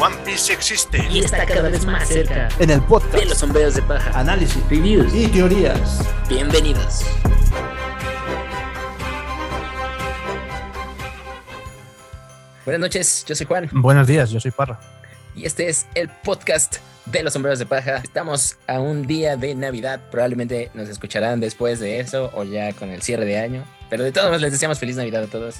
One Piece existe y está cada vez más cerca en el podcast de los sombreros de paja, análisis, reviews y teorías. Bienvenidos. Buenas noches, yo soy Juan. Buenos días, yo soy Parra. Y este es el podcast de los sombreros de paja. Estamos a un día de Navidad. Probablemente nos escucharán después de eso o ya con el cierre de año. Pero de todos modos les deseamos feliz Navidad a todos.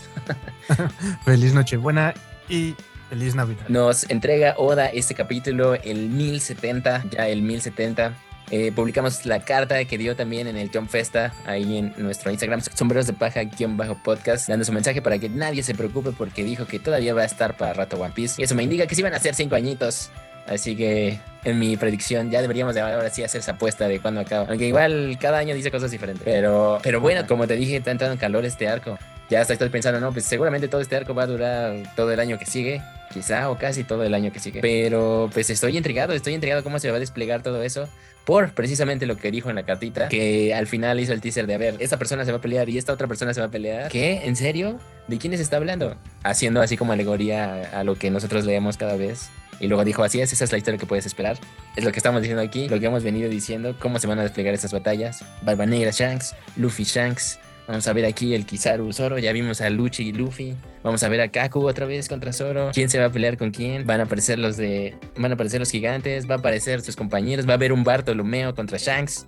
feliz Nochebuena y feliz Navidad. Nos entrega Oda este capítulo, el 1070, ya el 1070. Eh, publicamos la carta que dio también en el Jump Festa, ahí en nuestro Instagram, sombreros de paja-podcast, dando su mensaje para que nadie se preocupe porque dijo que todavía va a estar para rato One Piece. Y eso me indica que sí van a ser cinco añitos. Así que en mi predicción ya deberíamos de ahora sí hacer esa apuesta de cuándo acaba. Aunque igual cada año dice cosas diferentes. Pero, pero bueno, como te dije, está entrando en calor este arco. Ya hasta estoy pensando, no, pues seguramente todo este arco va a durar todo el año que sigue. Quizá o casi todo el año que sigue. Pero pues estoy intrigado, estoy intrigado cómo se va a desplegar todo eso por precisamente lo que dijo en la cartita, que al final hizo el teaser de, a ver, esta persona se va a pelear y esta otra persona se va a pelear. ¿Qué? ¿En serio? ¿De quiénes está hablando? Haciendo así como alegoría a lo que nosotros leemos cada vez. Y luego dijo, así es, esa es la historia que puedes esperar. Es lo que estamos diciendo aquí, lo que hemos venido diciendo, cómo se van a desplegar estas batallas. Barba Negra Shanks, Luffy Shanks, Vamos a ver aquí el Kizaru Zoro. Ya vimos a Luchi y Luffy. Vamos a ver a Kaku otra vez contra Zoro. ¿Quién se va a pelear con quién? Van a aparecer los de. Van a aparecer los gigantes. Va a aparecer sus compañeros. Va a haber un Bartolomeo contra Shanks.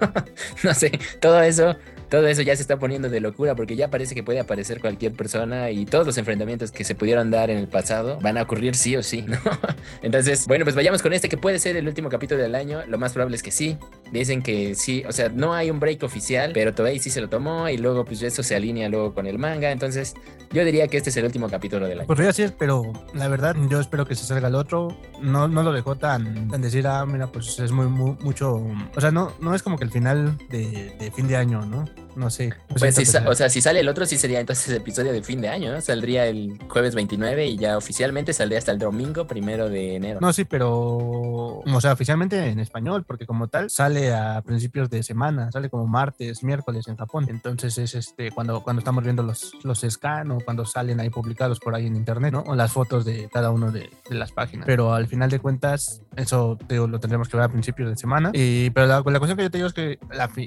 no sé. Todo eso todo eso ya se está poniendo de locura porque ya parece que puede aparecer cualquier persona y todos los enfrentamientos que se pudieron dar en el pasado van a ocurrir sí o sí, ¿no? Entonces, bueno, pues vayamos con este que puede ser el último capítulo del año. Lo más probable es que sí. Dicen que sí, o sea, no hay un break oficial, pero Toei sí se lo tomó y luego pues eso se alinea luego con el manga. Entonces, yo diría que este es el último capítulo del año. Podría ser, pero la verdad yo espero que se salga el otro. No, no lo dejó tan, tan decir, ah, mira, pues es muy, mucho... O sea, no, no es como que el final de fin de año, ¿no? No sé. Pues o sea, si sale el otro, sí sería entonces el episodio de fin de año, ¿no? Saldría el jueves 29 y ya oficialmente saldría hasta el domingo primero de enero. No, sí, pero, o sea, oficialmente en español, porque como tal sale a principios de semana, sale como martes, miércoles en Japón. Entonces es este cuando, cuando estamos viendo los, los scan o cuando salen ahí publicados por ahí en internet, ¿no? O las fotos de cada uno de, las páginas. Pero al final de cuentas, eso lo tendremos que ver a principios de semana. Y, pero la, la cuestión que yo te digo es que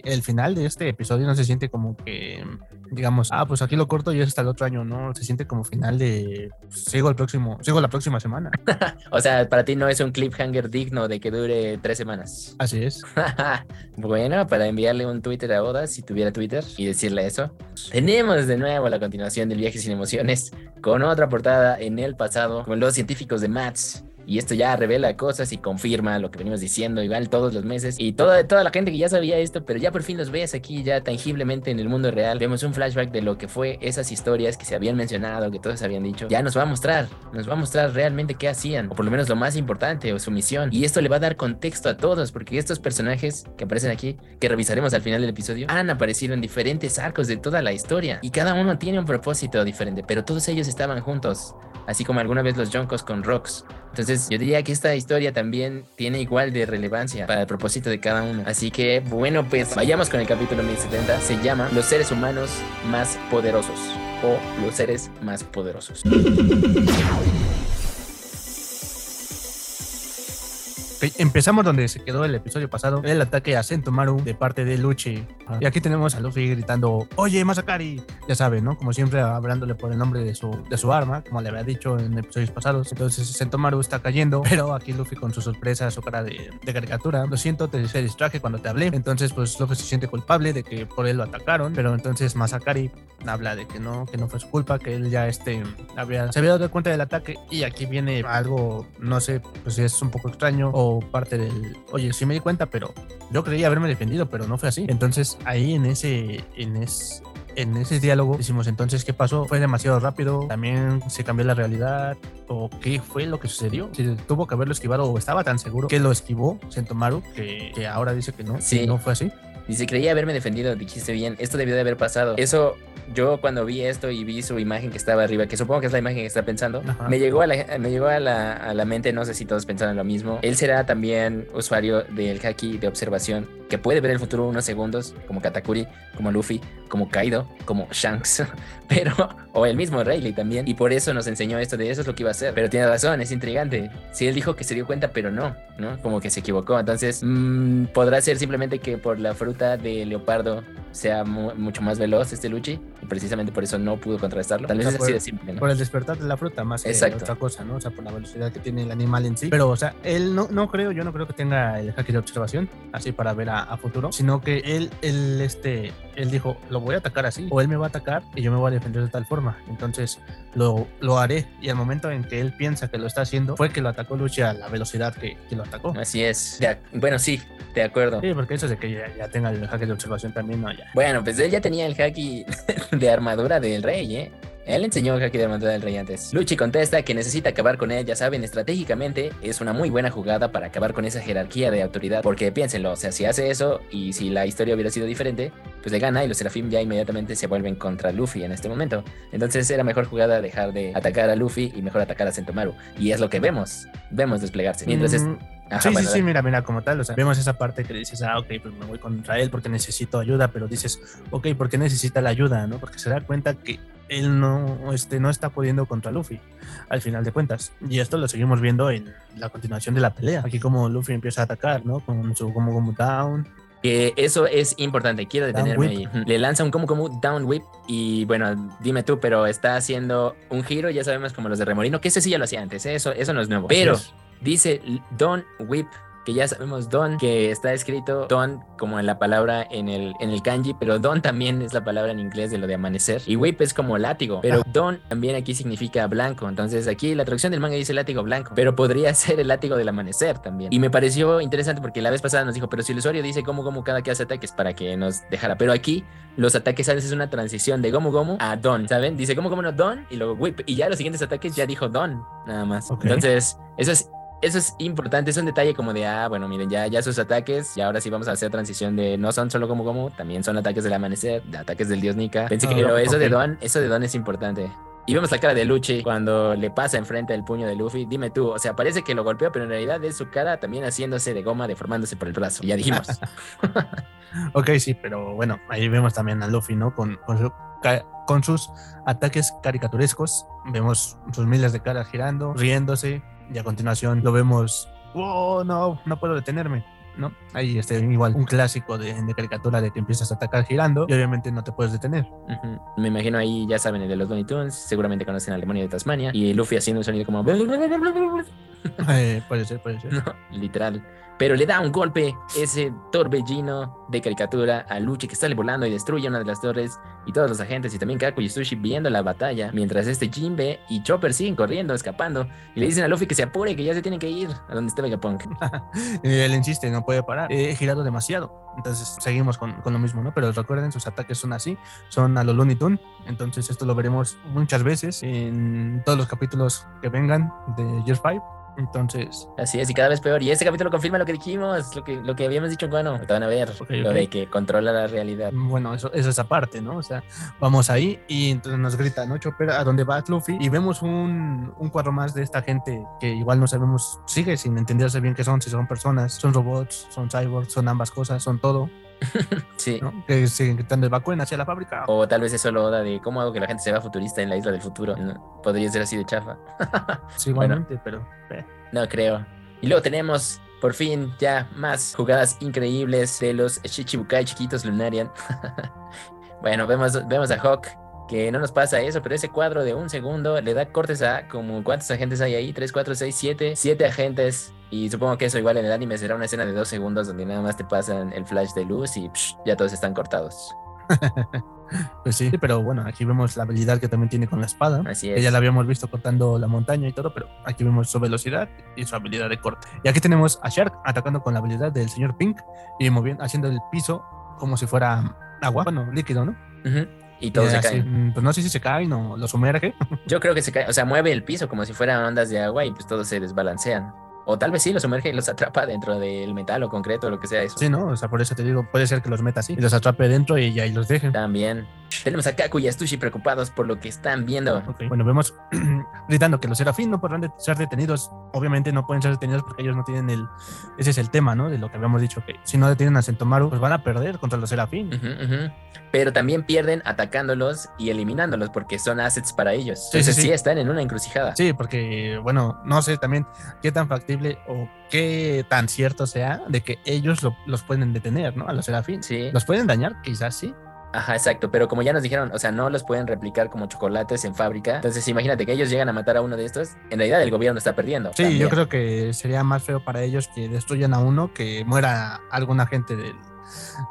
el final de este episodio no se siente como que, digamos, ah, pues aquí lo corto y es hasta el otro año, ¿no? Se siente como final de, pues, sigo el próximo, sigo la próxima semana. o sea, para ti no es un cliffhanger digno de que dure tres semanas. Así es. bueno, para enviarle un Twitter a Oda, si tuviera Twitter, y decirle eso, tenemos de nuevo la continuación del viaje sin emociones con otra portada en el pasado con los científicos de Mats y esto ya revela cosas y confirma lo que venimos diciendo igual todos los meses. Y toda, toda la gente que ya sabía esto, pero ya por fin los ves aquí ya tangiblemente en el mundo real. Vemos un flashback de lo que fue esas historias que se habían mencionado, que todos habían dicho. Ya nos va a mostrar, nos va a mostrar realmente qué hacían, o por lo menos lo más importante, o su misión. Y esto le va a dar contexto a todos, porque estos personajes que aparecen aquí, que revisaremos al final del episodio, han aparecido en diferentes arcos de toda la historia. Y cada uno tiene un propósito diferente, pero todos ellos estaban juntos así como alguna vez los Joncos con Rocks. Entonces yo diría que esta historia también tiene igual de relevancia para el propósito de cada uno. Así que bueno, pues vayamos con el capítulo 1070. Se llama Los seres humanos más poderosos o los seres más poderosos. Empezamos donde se quedó el episodio pasado, el ataque a Sentomaru de parte de Luchi. Y aquí tenemos a Luffy gritando, oye, Masakari, ya saben, ¿no? Como siempre, hablándole por el nombre de su, de su arma, como le había dicho en episodios pasados. Entonces Sentomaru está cayendo, pero aquí Luffy con su sorpresa, su cara de, caricatura, lo siento, te distraje cuando te hablé. Entonces, pues Luffy se siente culpable de que por él lo atacaron, pero entonces Masakari habla de que no, que no fue su culpa, que él ya este, había, se había dado cuenta del ataque y aquí viene algo, no sé, pues es un poco extraño o parte del, oye, sí me di cuenta, pero yo creía haberme defendido, pero no fue así. Entonces ahí en ese, en ese, en ese diálogo decimos entonces qué pasó, fue demasiado rápido, también se cambió la realidad o qué fue lo que sucedió, si tuvo que haberlo esquivado o estaba tan seguro que lo esquivó Sentomaru que, que ahora dice que no, sí. no fue así. Dice, creía haberme defendido, dijiste bien, esto debió de haber pasado. Eso yo cuando vi esto y vi su imagen que estaba arriba, que supongo que es la imagen que está pensando, me llegó, a la, me llegó a la, mente, no sé si todos pensaron lo mismo, él será también usuario del haki de observación que puede ver el futuro unos segundos, como Katakuri, como Luffy, como Kaido, como Shanks, pero, o el mismo Rayleigh también, y por eso nos enseñó esto de eso es lo que iba a hacer. Pero tiene razón, es intrigante. Si él dijo que se dio cuenta, pero no, ¿no? Como que se equivocó. Entonces, mmm, podrá ser simplemente que por la fruta de leopardo sea mu mucho más veloz este Luchi, y precisamente por eso no pudo contrarrestarlo. Tal vez es por, así de simple, ¿no? Por el despertar de la fruta, más Exacto. que otra cosa, ¿no? O sea, por la velocidad que tiene el animal en sí. Pero, o sea, él no, no creo, yo no creo que tenga el haki de observación, así para ver a, a futuro, sino que él, él, este, él dijo, lo voy a atacar así, o él me va a atacar y yo me voy a defender de tal forma. Entonces, lo, lo haré. Y al momento en que él piensa que lo está haciendo, fue que lo atacó Luchi a la velocidad que, que lo atacó. Así es. Bueno, sí, de acuerdo. Sí, porque eso de que ya, ya tenga el haki de observación también, no, ya. Bueno, pues él ya tenía el haki de armadura del rey, ¿eh? Él enseñó haki de armadura del rey antes. Luchi contesta que necesita acabar con él, ya saben, estratégicamente es una muy buena jugada para acabar con esa jerarquía de autoridad, porque piénsenlo, o sea, si hace eso y si la historia hubiera sido diferente, pues le gana y los Serafim ya inmediatamente se vuelven contra Luffy en este momento. Entonces era mejor jugada dejar de atacar a Luffy y mejor atacar a Sentomaru. Y es lo que vemos, vemos desplegarse. Mientras. Mm, Ajá, sí, bueno, sí, sí, mira, mira, como tal, o sea, vemos esa parte que dices, ah, ok, pues me voy contra él porque necesito ayuda, pero dices, ok, ¿por qué necesita la ayuda, no? Porque se da cuenta que él no, este, no está pudiendo contra Luffy, al final de cuentas. Y esto lo seguimos viendo en la continuación de la pelea. Aquí como Luffy empieza a atacar, ¿no? Con su como como down. Que eso es importante, quiero detenerme ahí. Le lanza un como como down whip y bueno, dime tú, pero está haciendo un giro, ya sabemos como los de Remorino, que ese sí ya lo hacía antes, ¿eh? eso, eso no es nuevo. Pero es. Dice Don Whip, que ya sabemos Don, que está escrito Don como en la palabra en el, en el kanji, pero Don también es la palabra en inglés de lo de amanecer. Y Whip es como látigo, pero Don también aquí significa blanco. Entonces aquí la traducción del manga dice látigo blanco, pero podría ser el látigo del amanecer también. Y me pareció interesante porque la vez pasada nos dijo, pero si el usuario dice Gomu Gomu cada que hace ataques para que nos dejara. Pero aquí los ataques a veces es una transición de Gomu Gomu a Don, ¿saben? Dice Gomu Gomu no Don y luego Whip. Y ya los siguientes ataques ya dijo Don, nada más. Entonces, eso es eso es importante, es un detalle como de, ah, bueno, miren, ya, ya sus ataques, y ahora sí vamos a hacer transición de, no son solo como como, también son ataques del amanecer, de ataques del dios Nika. Pensé que, Ah, pero eso de. Don, eso de Don es importante. Y vemos la cara de Luchi cuando le pasa enfrente el puño de Luffy. Dime tú, o sea, parece que lo golpeó, pero en realidad es su cara también haciéndose de goma, deformándose por el brazo. Y ya dijimos. Ok, sí, pero bueno, ahí vemos también a Luffy, ¿no? Con, con, su- con sus ataques caricaturescos. Vemos sus miles de caras girando, riéndose, y a continuación lo vemos, oh, no, no puedo detenerme. ¿no? Ahí este, igual un clásico de, de caricatura de que empiezas a atacar girando y obviamente no te puedes detener. Ujú. Me imagino ahí, ya saben, el de los Looney Tunes, seguramente conocen al demonio de Tasmania, y Luffy haciendo un sonido como... Eh, puede ser, puede ser. No, literal. Pero le da un golpe ese torbellino de caricatura a Luchi que sale volando y destruye una de las torres y todos los agentes y también Kaku y Sushi viendo la batalla mientras este Jinbe y Chopper siguen corriendo, escapando y le dicen a Luffy que se apure, que ya se tienen que ir a donde está Vegapunk. Él insiste, no puede parar. He girado demasiado. Entonces seguimos con, con lo mismo, ¿no? Pero recuerden, sus ataques son así, son a los Looney Tunes. Entonces esto lo veremos muchas veces en todos los capítulos que vengan de Year 5. Entonces, Así es, y cada vez peor. Y este capítulo confirma lo que dijimos, lo que, lo que habíamos dicho en Guano. Te van a ver, lo de que controla la realidad. bueno, eso, eso es aparte, ¿no? O sea, vamos ahí y entonces nos grita, ¿no? Chopper, a dónde va Luffy. Y vemos un, un cuadro más de esta gente que igual no sabemos, sigue sin entenderse bien qué son, si son personas, son robots, son cyborgs, son ambas cosas, son todo, Sí. ¿no? Que siguen gritando, evacúen hacia la fábrica. O tal vez es solo Oda de cómo hago que la gente se vea futurista en la isla del futuro. No, podría ser así de chafa. Sí, igualmente, pero... eh, No creo. Y luego tenemos, por fin, ya más jugadas increíbles de los Shichibukai chiquitos Lunarian. bueno, vemos, vemos a Hawk, que no nos pasa eso, pero ese cuadro de un segundo le da cortes a como cuántos agentes hay ahí, 3, 4, 6, 7, 7 agentes. Y supongo que eso igual en el anime será una escena de dos segundos donde nada más te pasan el flash de luz y psh, ya todos están cortados. Pues sí, pero bueno, aquí vemos la habilidad que también tiene con la espada. Así Que es. ya la habíamos visto cortando la montaña y todo, pero aquí vemos su velocidad y su habilidad de corte. Y aquí tenemos a Shark atacando con la habilidad del señor Pink y moviendo, haciendo el piso como si fuera agua, bueno, líquido, ¿no? Ujú. Y todos se caen. Pues no sé si se caen o lo sumerge. Yo creo que se cae, o sea, mueve el piso como si fueran ondas de agua y pues todos se desbalancean. O tal vez sí los sumerge y los atrapa dentro del metal o concreto o lo que sea eso. Sí, ¿no? O sea, por eso te digo, puede ser que los meta así y los atrape dentro y ahí los dejen. También. Tenemos a Kaku y a Stushi preocupados por lo que están viendo. Ok, Bueno, vemos gritando que los serafín no podrán ser detenidos. Obviamente no pueden ser detenidos porque ellos no tienen el. Ese es el tema, ¿no? De lo que habíamos dicho, que si no detienen a Sentomaru, pues van a perder contra los serafín. Ujú, ujú. Pero también pierden atacándolos y eliminándolos porque son assets para ellos. Sí, sí, Entonces sí, sí. están en una encrucijada. Sí, porque, bueno, no sé también qué tan factible o qué tan cierto sea de que ellos lo- los pueden detener, ¿no? A los serafín. Sí. ¿Los pueden dañar? Quizás sí. Ajá, exacto. Pero como ya nos dijeron, o sea, no los pueden replicar como chocolates en fábrica. Entonces imagínate que ellos llegan a matar a uno de estos. En realidad el gobierno está perdiendo. Sí, también. yo creo que sería más feo para ellos que destruyan a uno que muera algún agente del,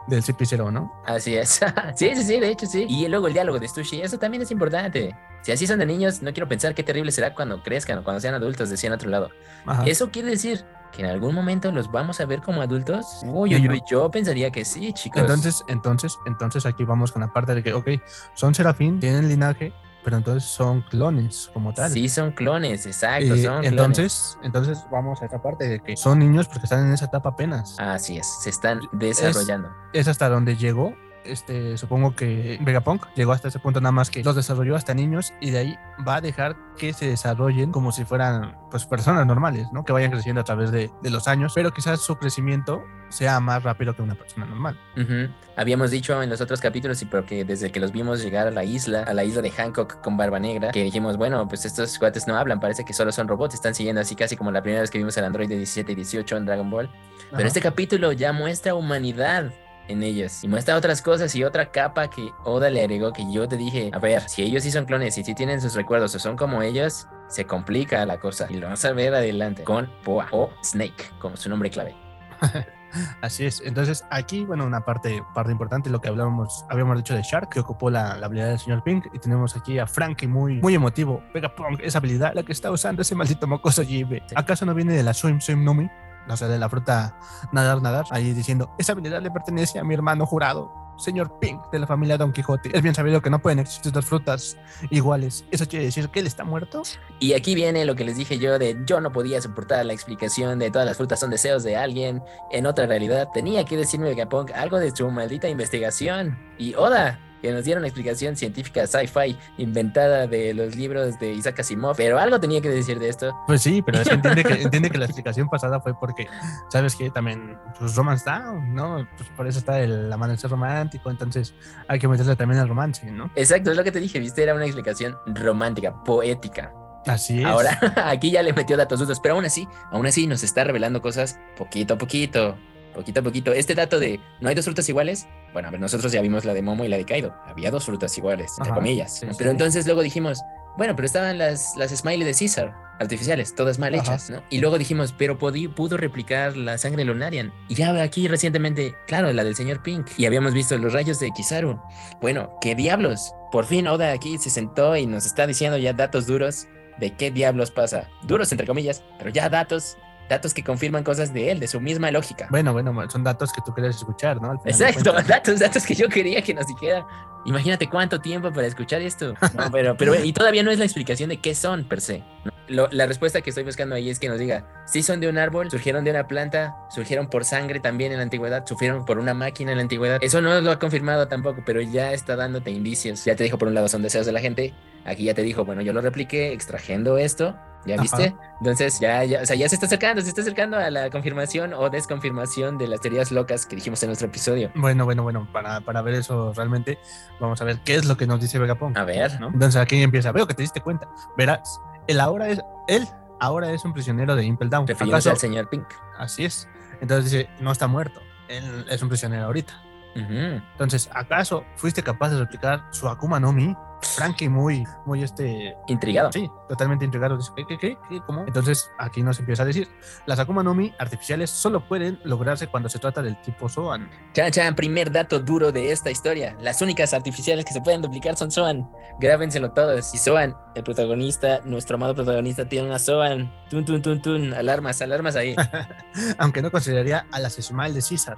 del CP0, ¿no? Así es. sí, sí, sí, de hecho sí. Y luego el diálogo de Stushi, eso también es importante. Si así son de niños, no quiero pensar qué terrible será cuando crezcan o cuando sean adultos, decía en otro lado. Ajá. ¿Eso quiere decir que en algún momento los vamos a ver como adultos? Uy, uy, uy, yo pensaría que sí, chicos. Entonces, entonces, entonces aquí vamos con la parte de que, ok, son serafín, tienen linaje, pero entonces son clones como tal. Sí, son clones, exacto, son clones. entonces, entonces vamos a esa parte de que son niños porque están en esa etapa apenas. Así es, se están desarrollando. Es hasta donde llegó. Este, supongo que Vegapunk llegó hasta ese punto nada más que los desarrolló hasta niños y de ahí va a dejar que se desarrollen como si fueran pues personas normales, ¿no? Que vayan creciendo a través de, de los años, pero quizás su crecimiento sea más rápido que una persona normal. Ujú. Habíamos dicho en los otros capítulos y porque desde que los vimos llegar a la isla, a la isla de Hancock con Barba Negra, que dijimos, bueno, pues estos cuates no hablan, parece que solo son robots, están siguiendo así casi como la primera vez que vimos al androide 17 y 18 en Dragon Ball. Pero Ajá. este capítulo ya muestra humanidad en ellos y muestra otras cosas y otra capa que Oda le agregó que yo te dije, a ver, si ellos sí son clones y si tienen sus recuerdos o son como ellos, se complica la cosa y lo vamos a ver adelante con Poa o Snake como su nombre clave. Así es. Entonces, aquí, bueno, una parte, parte importante, lo que hablábamos, habíamos dicho de Shark, que ocupó la, la habilidad del señor Pink, y tenemos aquí a Frankie muy, muy emotivo. Vegapunk, esa habilidad, la que está usando ese maldito mocoso Jibe. ¿Acaso no viene de la Swim Swim Nomi? O sea, de la fruta nadar, nadar, ahí diciendo, esa habilidad le pertenece a mi hermano jurado, señor Pink, de la familia Don Quijote. Es bien sabido que no pueden existir dos frutas iguales. ¿Eso quiere decir que él está muerto? Y aquí viene lo que les dije yo de yo no podía soportar la explicación de todas las frutas son deseos de alguien en otra realidad. Tenía que decirme Vegapunk algo de su maldita investigación. Y Oda, que nos dieron una explicación científica sci-fi inventada de los libros de Isaac Asimov, pero algo tenía que decir de esto. Pues sí, pero es que entiende que, entiende que la explicación pasada fue porque, ¿sabes que También, pues Romance Down, ¿no? Pues por eso está el amanecer romántico, entonces hay que meterle también al romance, ¿no? Exacto, es lo que te dije, viste, era una explicación romántica, poética. Así es. Ahora, aquí ya le metió datos duros, pero aún así, aún así nos está revelando cosas poquito a poquito, poquito a poquito. Este dato de no hay dos frutas iguales, bueno, a ver, nosotros ya vimos la de Momo y la de Kaido. Había dos frutas iguales, entre Ajá, comillas. pero sí. entonces luego dijimos, bueno, pero estaban las, las smiley de Caesar, artificiales, todas mal Ajá. hechas, ¿no? Y luego dijimos, pero pudo replicar la sangre lunarian. Y ya aquí recientemente, claro, la del señor Pink. Y habíamos visto los rayos de Kizaru. Bueno, ¿qué diablos? Por fin Oda aquí se sentó y nos está diciendo ya datos duros de qué diablos pasa. Duros entre comillas, pero ya datos, datos que confirman cosas de él, de su misma lógica. Bueno, bueno, son datos que tú quieres escuchar, ¿no? Exacto, datos, datos que yo quería que nos dijera. Imagínate cuánto tiempo para escuchar esto. No, pero, pero, y todavía no es la explicación de qué son per se. Lo- la respuesta que estoy buscando ahí es que nos diga, si son de un árbol, surgieron de una planta, surgieron por sangre también en la antigüedad, surgieron por una máquina en la antigüedad. Eso no lo ha confirmado tampoco, pero ya está dándote indicios. Ya te dijo, por un lado, son deseos de la gente. Aquí ya te dijo, bueno, yo lo repliqué extrayendo esto. ¿Ya Ajá. viste? Entonces ya, ya, o sea, ya se está acercando, se está acercando a la confirmación o desconfirmación de las teorías locas que dijimos en nuestro episodio. Bueno, bueno, bueno, para, para ver eso realmente, vamos a ver qué es lo que nos dice Vegapunk. A ver. ¿no? Entonces aquí empieza, veo que te diste cuenta. Verás, él ahora es, él ahora es un prisionero de Impel Down. refiriéndose ¿Acaso- al señor Pink. Así es. Entonces dice, no está muerto, él es un prisionero ahorita. Entonces, ¿acaso fuiste capaz de replicar su Akuma no Mi? Frankie muy, muy este, Intrigado. sí, totalmente intrigado. Dice, ¿qué, qué, qué, qué? ¿Cómo? Entonces, aquí nos empieza a decir, las Akuma no Mi artificiales solo pueden lograrse cuando se trata del tipo Zoan. Chan Chan, primer dato duro de esta historia. Las únicas artificiales que se pueden duplicar son Zoan. Grábenselo todos. Y Zoan, el protagonista, nuestro amado protagonista, tiene una Zoan. Tun, tun, tun, tun. Alarmas, alarmas ahí. Aunque no consideraría a las Smile de César.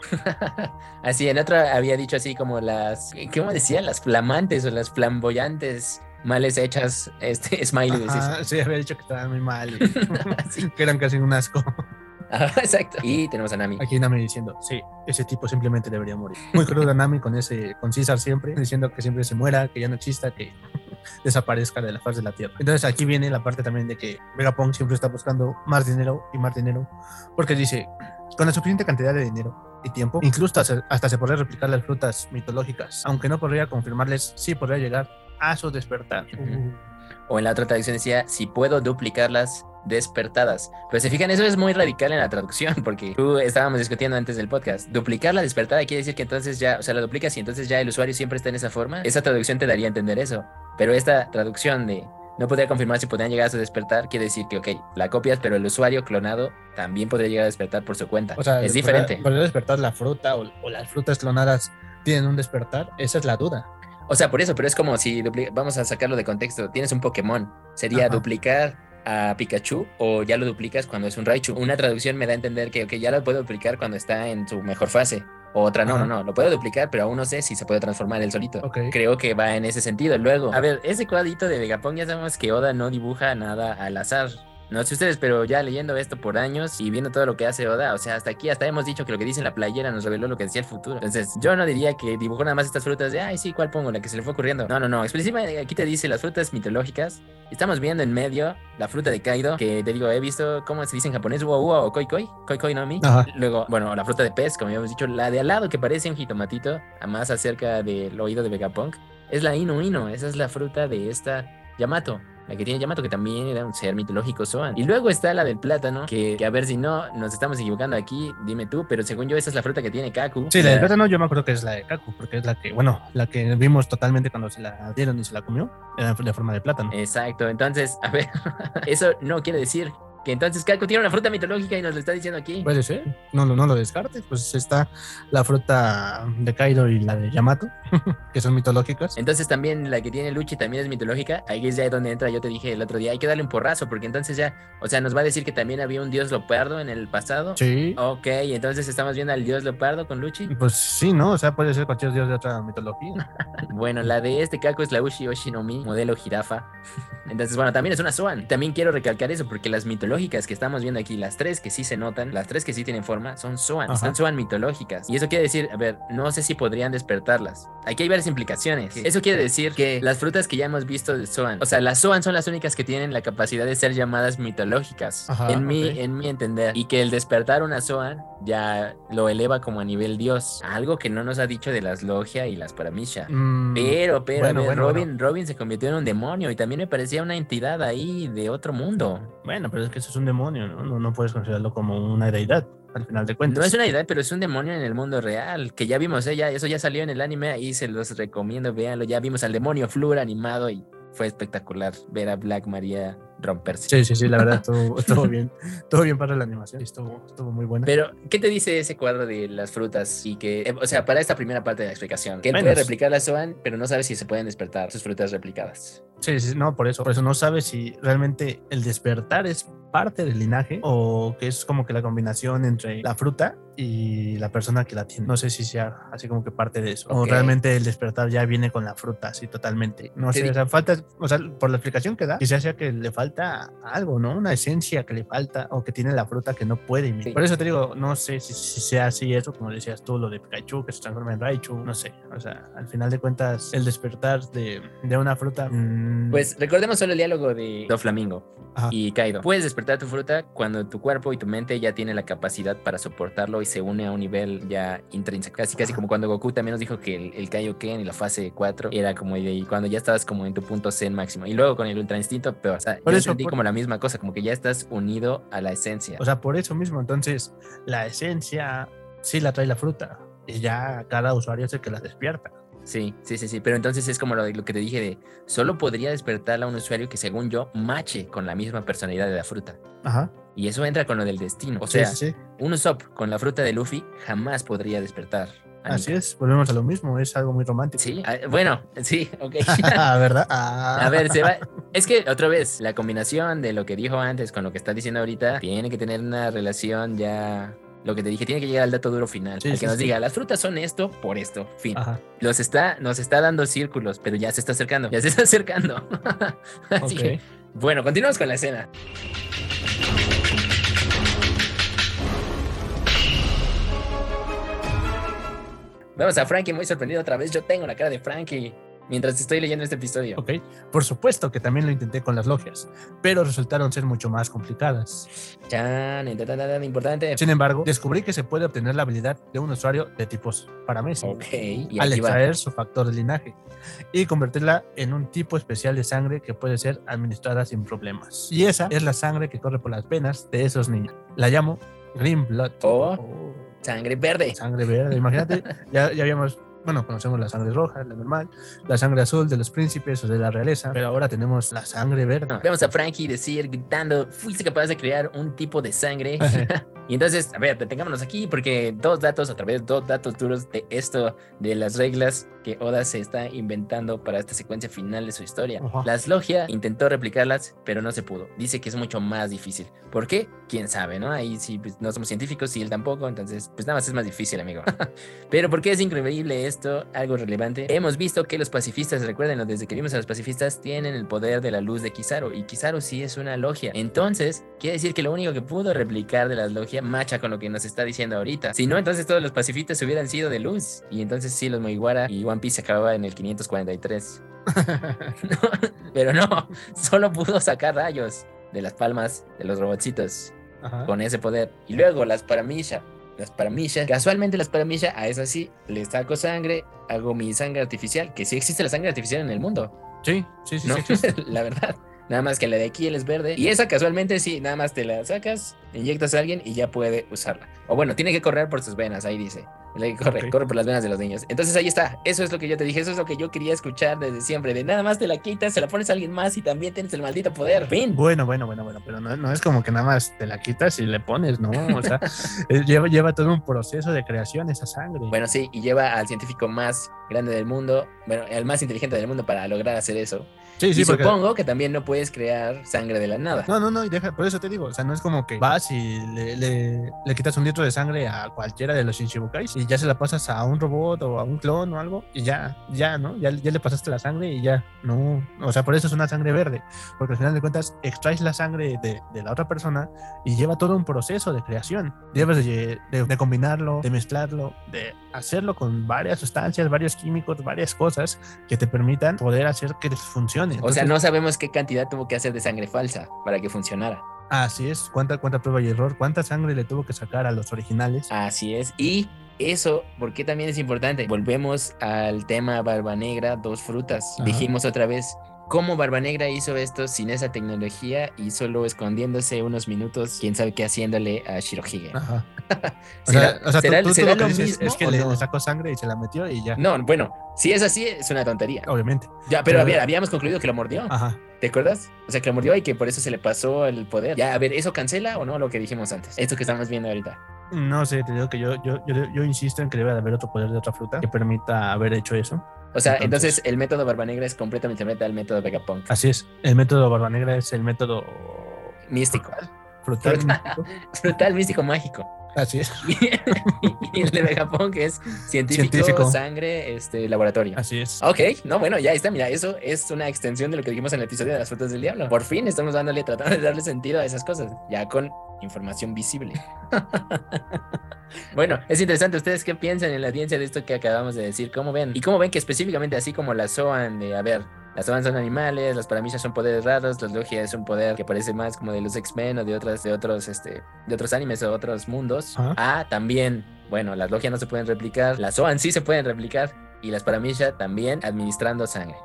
así, en otra había dicho así como las. ¿Cómo decía? Las flamantes o las flamboyantes males hechas, este smiley. Ajá, sí, había dicho que estaba muy mal. que eran casi un asco. Ajá, exacto. Y tenemos a Nami. Aquí Nami diciendo, sí, ese tipo simplemente debería morir. Muy cruda Nami con ese, con César siempre, diciendo que siempre se muera, que ya no exista, que desaparezca de la faz de la Tierra. Entonces aquí viene la parte también de que Vegapunk siempre está buscando más dinero y más dinero, porque dice, con la suficiente cantidad de dinero y tiempo, incluso hasta, hasta se podría replicar las frutas mitológicas, aunque no podría confirmarles, sí podría llegar a su despertar. O en la otra traducción decía, si puedo duplicarlas despertadas. Pero se fijan, eso es muy radical en la traducción, porque tú estábamos discutiendo antes del podcast. Duplicar la despertada quiere decir que entonces ya, o sea, la duplicas y entonces ya el usuario siempre está en esa forma. Esa traducción te daría a entender eso. Pero esta traducción de no podría confirmar si podrían llegar a su despertar, quiere decir que, ok, la copias, pero el usuario clonado también podría llegar a despertar por su cuenta. O sea, es diferente. ¿Podría despertar la fruta o, o las frutas clonadas tienen un despertar? Esa es la duda. O sea, por eso, pero es como si vamos a sacarlo de contexto. Tienes un Pokémon, sería Ajá. duplicar a Pikachu o ya lo duplicas cuando es un Raichu. Una traducción me da a entender que ya lo puedo duplicar cuando está en su mejor fase. O otra, no, Ajá. no, no, lo puedo duplicar, pero aún no sé si se puede transformar él solito. Creo que va en ese sentido. Luego, a ver, ese cuadrito de Vegapunk ya sabemos que Oda no dibuja nada al azar. No sé ustedes, pero ya leyendo esto por años y viendo todo lo que hace Oda, o sea, hasta aquí, hasta hemos dicho que lo que dice en la playera nos reveló lo que decía el futuro. Entonces, yo no diría que dibujó nada más estas frutas de, ay, sí, ¿cuál pongo? La que se le fue ocurriendo. No, no, no. Explícitamente aquí te dice las frutas mitológicas. Estamos viendo en medio la fruta de Kaido, que te digo, he visto cómo se dice en japonés, uo uo o koi koi, koi koi no mi. Ajá. Luego, bueno, la fruta de pez, como habíamos dicho, la de al lado que parece un jitomatito, a más acerca del oído de Vegapunk, es la Inu Inu. Esa es la fruta de esta Yamato. La que tiene Yamato, que también era un ser mitológico Zoan. Y luego está la del plátano, que, que a ver si no nos estamos equivocando aquí, dime tú, pero según yo, esa es la fruta que tiene Kaku. Sí, la del plátano yo me acuerdo que es la de Kaku, porque es la que, bueno, la que vimos totalmente cuando se la dieron y se la comió, era de forma de plátano. Exacto, entonces, a ver, eso no quiere decir que entonces Kaku tiene una fruta mitológica y nos lo está diciendo aquí. Puede ser, no, lo- no lo descartes, pues está la fruta de Kaido y la de Yamato, que son mitológicas. Entonces también la que tiene Luchi también es mitológica. Ahí es ya donde entra, yo te dije el otro día, hay que darle un porrazo, porque entonces ya, o sea, nos va a decir que también había un dios leopardo en el pasado. Sí, Ok, entonces estamos viendo al dios leopardo con Luchi. pues sí, ¿no? O sea, puede ser cualquier dios de otra mitología. Bueno, la de este Kaku es la Ushi Oshinomi, modelo jirafa. Entonces, bueno, también es una Swan. También quiero recalcar eso, porque las mitológicas que estamos viendo aquí, las tres que sí se notan, las tres que sí tienen forma, son Swan. Ajá. Son Swan mitológicas. Y eso quiere decir, a ver, no sé si podrían despertarlas. Aquí hay varias implicaciones. Eso quiere decir que las frutas que ya hemos visto de Swan, o sea, las Swan son las únicas que tienen la capacidad de ser llamadas mitológicas, Ajá, en, mi, ok. en mi entender. Y que el despertar una Swan ya lo eleva como a nivel dios. Algo que no nos ha dicho de las Logia y las Paramisha. Mm, Pero, pero, Bueno, a ver, bueno, Robin, Robin se convirtió en un demonio y también me parecía una entidad ahí de otro mundo. Bueno, pero es que eso es un demonio, ¿no? No, no puedes considerarlo como una deidad, al final de cuentas. No es una idea, pero es un demonio en el mundo real, que ya vimos, ¿eh? Ya, eso ya salió en el anime, ahí se los recomiendo, véanlo, ya vimos al demonio Flur animado y fue espectacular ver a Black Maria romperse. Sí, sí, sí, la verdad, estuvo, estuvo bien. Estuvo bien para la animación. Estuvo, estuvo muy buena. Pero, ¿qué te dice ese cuadro de las frutas? Y que, eh, o sea, para esta primera parte de la explicación, que él Bueno, puede replicar la Zoan, pero no sabe si se pueden despertar sus frutas replicadas. Sí, sí, no, por eso. Por eso no sabes si realmente el despertar es parte del linaje o que es como que la combinación entre la fruta y la persona que la tiene. No sé si sea así como que parte de eso. O Ok. realmente el despertar ya viene con la fruta, así totalmente. No sé, o sea, falta, o sea, por la explicación que da, quizás sea que le falta algo, ¿no? Una esencia que le falta o que tiene la fruta que no puede. Sí. Por eso te digo, no sé si, si sea así eso, como decías tú, lo de Pikachu que se transforma en Raichu, no sé. O sea, al final de cuentas, el despertar de, de una fruta. mm, Pues recordemos solo el diálogo de Doflamingo Ajá. y Kaido. Puedes despertar tu fruta cuando tu cuerpo y tu mente ya tiene la capacidad para soportarlo y se une a un nivel ya intrínseco. Casi, casi como cuando Goku también nos dijo que el, el Kaioken y la fase 4 era como ahí, cuando ya estabas como en tu punto zen máximo. Y luego con el Ultra Instinto, pero o sea, Por yo eso, sentí por- como la misma cosa, como que ya estás unido a la esencia. O sea, por eso mismo, entonces, la esencia sí la trae la fruta. Y ya cada usuario es el que la despierta. Sí, sí, sí, sí. Pero entonces es como lo, lo que te dije de solo podría despertarla a un usuario que según yo mache con la misma personalidad de la fruta. Ajá. Y eso entra con lo del destino. O sea, sí, sí. un Usopp con la fruta de Luffy jamás podría despertar. Así es, volvemos a lo mismo, es algo muy romántico. Sí, ah, bueno, sí, ok. ¿Verdad? Ah. A ver, se va. Es que otra vez, la combinación de lo que dijo antes con lo que está diciendo ahorita tiene que tener una relación ya lo que te dije, tiene que llegar al dato duro final. Sí, al que sí, nos sí. diga, las frutas son esto por esto. Fin. Ajá. Los está, nos está dando círculos, pero ya se está acercando. Ya se está acercando. Así Ok. que, bueno, continuamos con la escena. Vamos a Frankie muy sorprendido otra vez. Yo tengo la cara de Frankie mientras estoy leyendo este episodio. Ok, por supuesto que también lo intenté con las logias, pero resultaron ser mucho más complicadas. Chan, tan, tan, tan, importante. Sin embargo, descubrí que se puede obtener la habilidad de un usuario de tipos parameses Ok, y al aquí va. extraer su factor de linaje y convertirla en un tipo especial de sangre que puede ser administrada sin problemas. Y esa es la sangre que corre por las venas de esos niños. La llamo Green Blood. Oh. Sangre verde. Sangre verde, imagínate, ya, ya habíamos, bueno, conocemos la sangre roja, la normal, la sangre azul de los príncipes o de la realeza, pero ahora tenemos la sangre verde. Vemos a Frankie decir, gritando, fuiste capaz de crear un tipo de sangre. y entonces, a ver, detengámonos aquí porque dos datos, otra vez, dos datos duros de esto, de las reglas que Oda se está inventando para esta secuencia final de su historia. Ajá. Las Logia intentó replicarlas, pero no se pudo. Dice que es mucho más difícil. ¿Por qué? Quién sabe, ¿no? Ahí sí, pues, no somos científicos y él tampoco, entonces, pues nada más es más difícil, amigo. pero ¿por qué es increíble esto? Algo relevante. Hemos visto que los pacifistas, recuerden, desde que vimos a los pacifistas, tienen el poder de la luz de Kizaru, y Kizaru sí es una logia. Entonces, quiere decir que lo único que pudo replicar de las logias macha con lo que nos está diciendo ahorita. Si no, entonces todos los pacifistas hubieran sido de luz. Y entonces sí, los Mugiwara y One Piece acababa en el 543. Pero no, solo pudo sacar rayos de las palmas de los robotcitos Ajá. con ese poder. Y luego las paramisha. Las paramisha, casualmente las paramisha, a esas sí, les saco sangre, hago mi sangre artificial, que sí existe la sangre artificial en el mundo, Sí, sí, sí, ¿no? sí existe. la verdad. Nada más que la de aquí él es verde. Y esa casualmente sí, nada más te la sacas, inyectas a alguien y ya puede usarla. O bueno, tiene que correr por sus venas, ahí dice. Corre, corre por las venas de los niños. Entonces ahí está. Eso es lo que yo te dije. Eso es lo que yo quería escuchar desde siempre. De nada más te la quitas, se la pones a alguien más y también tienes el maldito poder. Fin. Bueno, bueno, bueno, bueno, pero no, no es como que nada más te la quitas y le pones, ¿no? O sea, eh, lleva, lleva todo un proceso de creación esa sangre. Bueno, sí, y lleva al científico más grande del mundo, bueno, el más inteligente del mundo para lograr hacer eso. Sí, sí, y porque... supongo que también no puedes crear sangre de la nada. No, no, no, y deja, por eso te digo, o sea, no es como que vas y le, le- le quitas un litro de sangre a cualquiera de los Shinshibukais y ya se la pasas a un robot o a un clon o algo y ya, ya, ¿no? Ya, ya le pasaste la sangre y ya, no, o sea, por eso es una sangre verde, porque al final de cuentas extraes la sangre de, de la otra persona y lleva todo un proceso de creación. Debes de, de- de combinarlo, de mezclarlo, de hacerlo con varias sustancias, varios químicos, varias cosas que te permitan poder hacer que funcione. O sea, no sabemos qué cantidad tuvo que hacer de sangre falsa para que funcionara. Así es, cuánta, cuánta prueba y error, cuánta sangre le tuvo que sacar a los originales. Así es. Y eso, ¿por qué también es importante? Volvemos al tema Barba Negra, dos frutas. Ajá. Dijimos otra vez, ¿cómo Barba Negra hizo esto sin esa tecnología y solo escondiéndose unos minutos, quién sabe qué haciéndole a Shirohige? Ajá. O ¿Será- sea, o sea, tú- será- tú, tú será lo mismo es que no? le sacó sangre y se la metió y ya. No, bueno, si es así, es una tontería. Obviamente. Ya, pero Pero- a ver, habíamos concluido que lo mordió. Ajá. ¿Te acuerdas? O sea, que lo mordió y que por eso se le pasó el poder. Ya, a ver, ¿eso cancela o no lo que dijimos antes? Esto que estamos viendo ahorita. No sé, te digo que yo, yo, yo, yo insisto en que debe de haber otro poder de otra fruta que permita haber hecho eso. O sea, Entonces- entonces, el método Barba Negra es completamente diferente al método Vegapunk. Así es. El método Barba Negra es el método Místico. frutal. Frutal. místico. Frutal, místico, mágico. Así es. y el de Vegapunk es científico, Científico. sangre, este, laboratorio. Así es. Ok, no, bueno, ya está, mira, eso es una extensión de lo que dijimos en el episodio de las frutas del diablo. Por fin estamos dándole, tratando de darle sentido a esas cosas, ya con información visible. bueno, es interesante, ¿ustedes qué piensan en la audiencia de esto que acabamos de decir? ¿Cómo ven? Y cómo ven que específicamente así como la Zoan de, a ver, las Zoan son animales, las paramillas son poderes raros, los Logia es un poder que parece más como de los X-Men o de otras, de otros, este, de otros animes o otros mundos. Ah, también, bueno, las Logia no se pueden replicar, las Zoan sí se pueden replicar y las Paramisha también administrando sangre.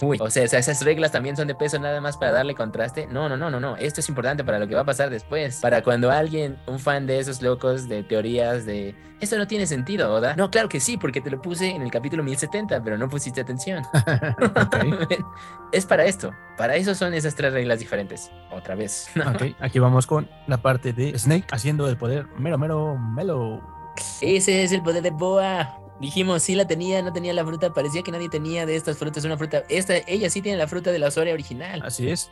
Uy, o sea, esas reglas también son de peso nada más para darle contraste. No, no, no, no, no. Esto es importante para lo que va a pasar después. Para cuando alguien, un fan de esos locos de teorías de eso no tiene sentido, ¿Oda? No, claro que sí, porque te lo puse en el capítulo 1070, pero no pusiste atención. Es para esto. Para eso son esas tres reglas diferentes. Otra vez. Ok, aquí vamos con la parte de Snake haciendo el poder mero, mero, melo. Ese es el poder de Boa. Dijimos, sí la tenía, no tenía la fruta. Parecía que nadie tenía de estas frutas una fruta. Esta, ella sí tiene la fruta de la Osoria original. Así es.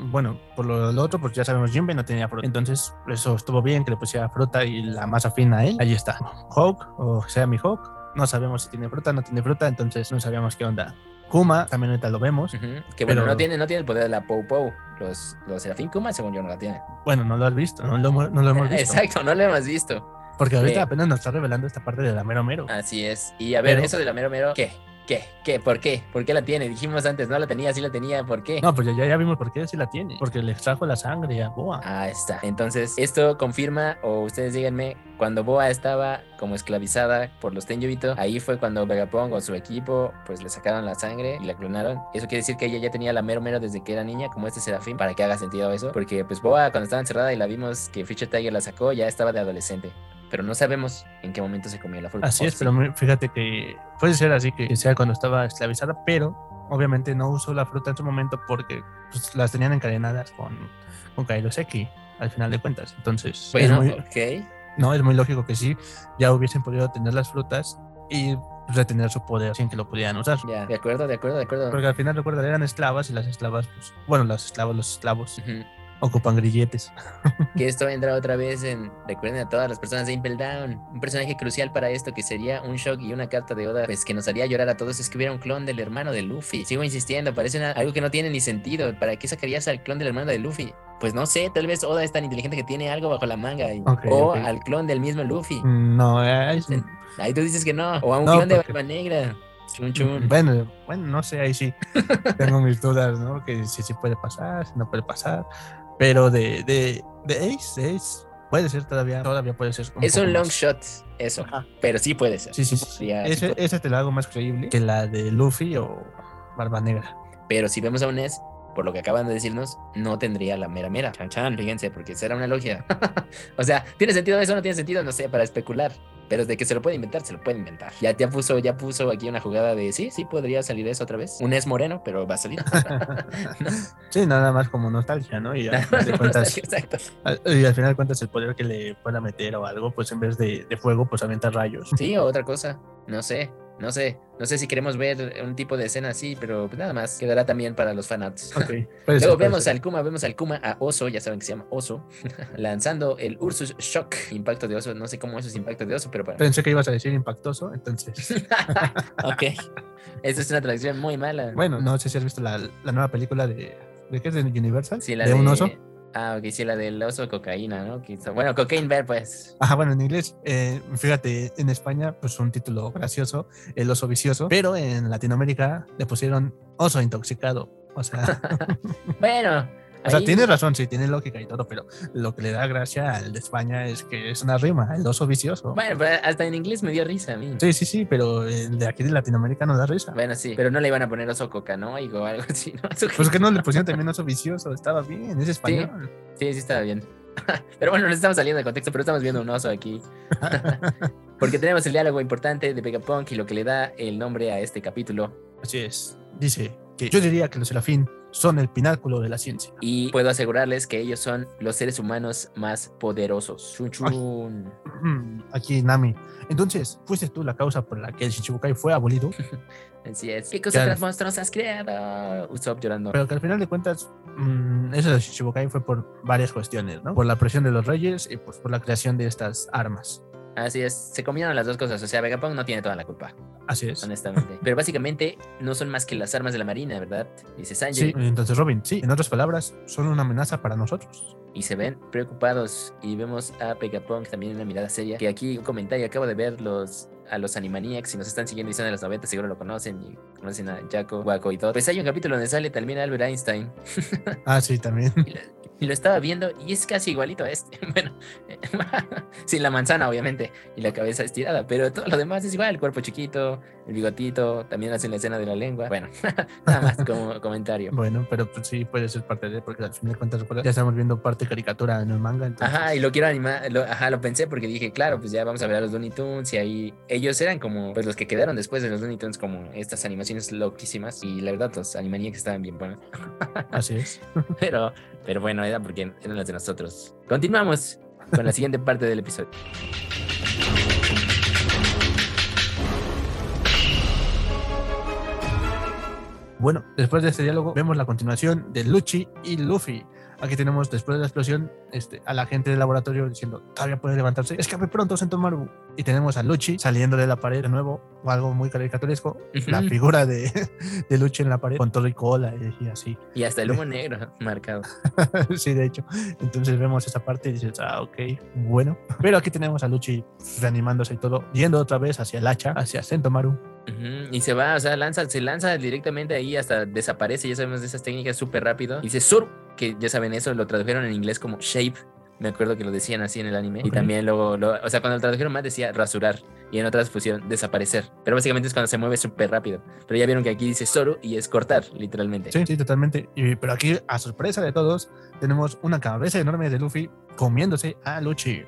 bueno, por lo, lo, otro, pues ya sabemos, Jinbe no tenía fruta. Entonces, eso estuvo bien que le pusiera fruta y la más afín a él. Ahí está. Hawk, o sea, mi Hawk. No sabemos si tiene fruta, no tiene fruta, entonces no sabíamos qué onda. Kuma, también ahorita lo vemos. Que bueno, no, tiene, no tiene el poder de la Pou Pou. Los, los Serafín Kuma, según yo, no la tiene. Bueno, no lo has visto, no lo, no lo hemos visto. Exacto, no lo hemos visto. Porque ahorita apenas nos está revelando esta parte de la Mero Mero. Así es. Y a ver, eso de la Mero Mero, ¿qué? ¿Qué? ¿Qué? ¿Por qué? ¿Por qué la tiene? Dijimos antes, no la tenía, sí la tenía, ¿por qué? No, pues ya, ya vimos por qué sí la tiene. Porque le extrajo la sangre a Boa. Ah, está. Entonces, esto confirma, o ustedes díganme, cuando Boa estaba como esclavizada por los Tenjubito, ahí fue cuando Vegapunk o su equipo, pues le sacaron la sangre y la clonaron. Eso quiere decir que ella ya tenía la mero mero desde que era niña, como este Serafín, para que haga sentido eso. Porque pues Boa, cuando estaba encerrada y la vimos que Fisher Tiger la sacó, ya estaba de adolescente pero no sabemos en qué momento se comió la fruta. Así es, pero fíjate que puede ser así que sea cuando estaba esclavizada, pero obviamente no usó la fruta en su momento porque pues, las tenían encadenadas con, con Kairoseki, al final de cuentas. Entonces, bueno, es muy, no, es muy lógico que sí, ya hubiesen podido tener las frutas y retener su poder sin que lo pudieran usar. Ya, de acuerdo, de acuerdo, de acuerdo. Porque al final, recuerda, eran esclavas y las esclavas, pues, bueno, las esclavas, los esclavos ocupan grilletes. Que esto vendrá otra vez en, recuerden a todas las personas de Impel Down, un personaje crucial para esto que sería un shock y una carta de Oda, pues que nos haría llorar a todos es que hubiera un clon del hermano de Luffy. Sigo insistiendo, parece algo que no tiene ni sentido. ¿Para qué sacarías al clon del hermano de Luffy? Pues no sé, tal vez Oda es tan inteligente que tiene algo bajo la manga. o al clon del mismo Luffy. Mm, no, ahí, ahí tú dices que no. O a un clon de Barba Negra. Chun. Bueno, bueno, no sé, ahí sí tengo mis dudas, ¿no? Que si sí puede pasar, si no puede pasar. Pero de, de, de Ace, Ace puede ser todavía, todavía puede ser. es un long shot, eso. Pero sí puede ser. Sí, sí, sí. ese, ese, te lo hago más creíble que la de Luffy o Barba Negra. Pero si vemos a un S, por lo que acaban de decirnos, no tendría la mera mera. Chan, chan, fíjense, porque será una logia. o sea, ¿tiene sentido eso? No tiene sentido, no sé, para especular. Pero de que se lo puede inventar, se lo puede inventar. Ya, ya, puso, ya puso aquí una jugada de sí, sí, podría salir eso otra vez. Un es moreno, pero va a salir. Sí, nada más como nostalgia, ¿no? Y, al final cuentas, y al final cuentas el poder que le pueda meter o algo, pues en vez de, de fuego, pues avienta rayos. Sí, o otra cosa, no sé. No sé, no sé si queremos ver un tipo de escena así, pero pues nada más quedará también para los fanats. Luego vemos al Kuma, vemos al Kuma a Oso, ya saben que se llama Oso, lanzando el Ursus Shock, impacto de oso. No sé cómo eso es impacto de oso, pero bueno. Pensé que ibas a decir impactoso, entonces. ok. Esta es una traducción muy mala. Bueno, no sé si has visto la, la nueva película de. ¿De qué es de Universal? Sí, la de, de un oso. Ah, ok, sí, la del oso cocaína, ¿no? Bueno, Cocaine Bear, pues. Ajá, bueno, en inglés, eh, fíjate, en España, pues un título gracioso, El oso vicioso, pero en Latinoamérica le pusieron oso intoxicado. O sea. bueno, o sea, tiene razón, sí, tiene lógica y todo, pero lo que le da gracia al de España es que es una rima, el oso vicioso. Bueno, pero hasta en inglés me dio risa a mí. Sí, sí, sí, pero el de aquí de Latinoamérica no da risa. Bueno, sí, pero no le iban a poner oso coca, ¿no? o algo así, ¿no? Pues que no le pusieron también oso vicioso, estaba bien, es español. Sí, sí, estaba bien. Pero bueno, nos estamos saliendo de contexto, pero estamos viendo un oso aquí. Porque tenemos el diálogo importante de Vegapunk y lo que le da el nombre a este capítulo. Así es. Dice que yo diría que los Serafín son el pináculo de la ciencia. Y puedo asegurarles que ellos son los seres humanos más poderosos. Chun, chun. Aquí, Nami. Entonces, ¿fuiste tú la causa por la que el Shichibukai fue abolido? Así es. ¿Qué cosas las monstruos has creado? Usopp llorando. Pero que al final de cuentas, mmm, eso de Shichibukai fue por varias cuestiones, ¿no? Por la presión de los reyes y pues por la creación de estas armas. Así es, se combinan las dos cosas. O sea, Vegapunk no tiene toda la culpa. Así es. Honestamente. Pero básicamente no son más que las armas de la marina, ¿verdad? Dice Sanjay. Sí, entonces Robin, sí, en otras palabras, son una amenaza para nosotros. Y se ven preocupados y vemos a Vegapunk también en una mirada seria. Que aquí un comentario, acabo de ver los a los Animaniacs, si nos están siguiendo y son de los 90, seguro lo conocen y conocen a Jaco, Waco y todo. Pues hay un capítulo donde sale también Albert Einstein. ah, sí, también. Y lo estaba viendo y es casi igualito a este. Bueno, sin la manzana, obviamente, y la cabeza estirada, pero todo lo demás es igual: el cuerpo chiquito, el bigotito, también hacen la escena de la lengua. Bueno, nada más como comentario. Bueno, pero pues sí puede ser parte de, porque al fin de cuentas ya estamos viendo parte caricatura en el manga. Ajá, y lo quiero animar, lo, ajá, lo pensé porque dije, claro, pues ya vamos a ver a los Looney Tunes y ahí ellos eran como, pues los que quedaron después de los Looney Tunes, como estas animaciones loquísimas y la verdad, los Animaniacs estaban bien buenos. Así es. pero, pero bueno, porque eran las de nosotros. Continuamos con la siguiente parte del episodio. Bueno, después de este diálogo vemos la continuación de Luchi y Luffy. Aquí tenemos, después de la explosión, este, a la gente del laboratorio diciendo, todavía puede levantarse, escape pronto, Sentomaru. Y tenemos a Luchi saliendo de la pared de nuevo, o algo muy caricaturesco, la figura de, de Luchi en la pared, con todo y cola y, así. Y hasta el humo negro marcado. sí, de hecho. Entonces vemos esa parte y dices, ah, ok, bueno. Pero aquí tenemos a Luchi reanimándose y todo, yendo otra vez hacia el hacha, hacia Sentomaru. Ujú, Y se va, o sea, lanza, se lanza directamente ahí hasta desaparece. Ya sabemos de esas técnicas súper rápido. Y dice Sur, que ya saben eso, lo tradujeron en inglés como shape. Me acuerdo que lo decían así en el anime. Y también luego, lo- o sea, cuando lo tradujeron más decía rasurar. Y en otras pusieron desaparecer. Pero básicamente es cuando se mueve súper rápido. Pero ya vieron que aquí dice Soru y es cortar, literalmente. Sí, sí, totalmente. Y, pero aquí, a sorpresa de todos, tenemos una cabeza enorme de Luffy comiéndose a Luchi.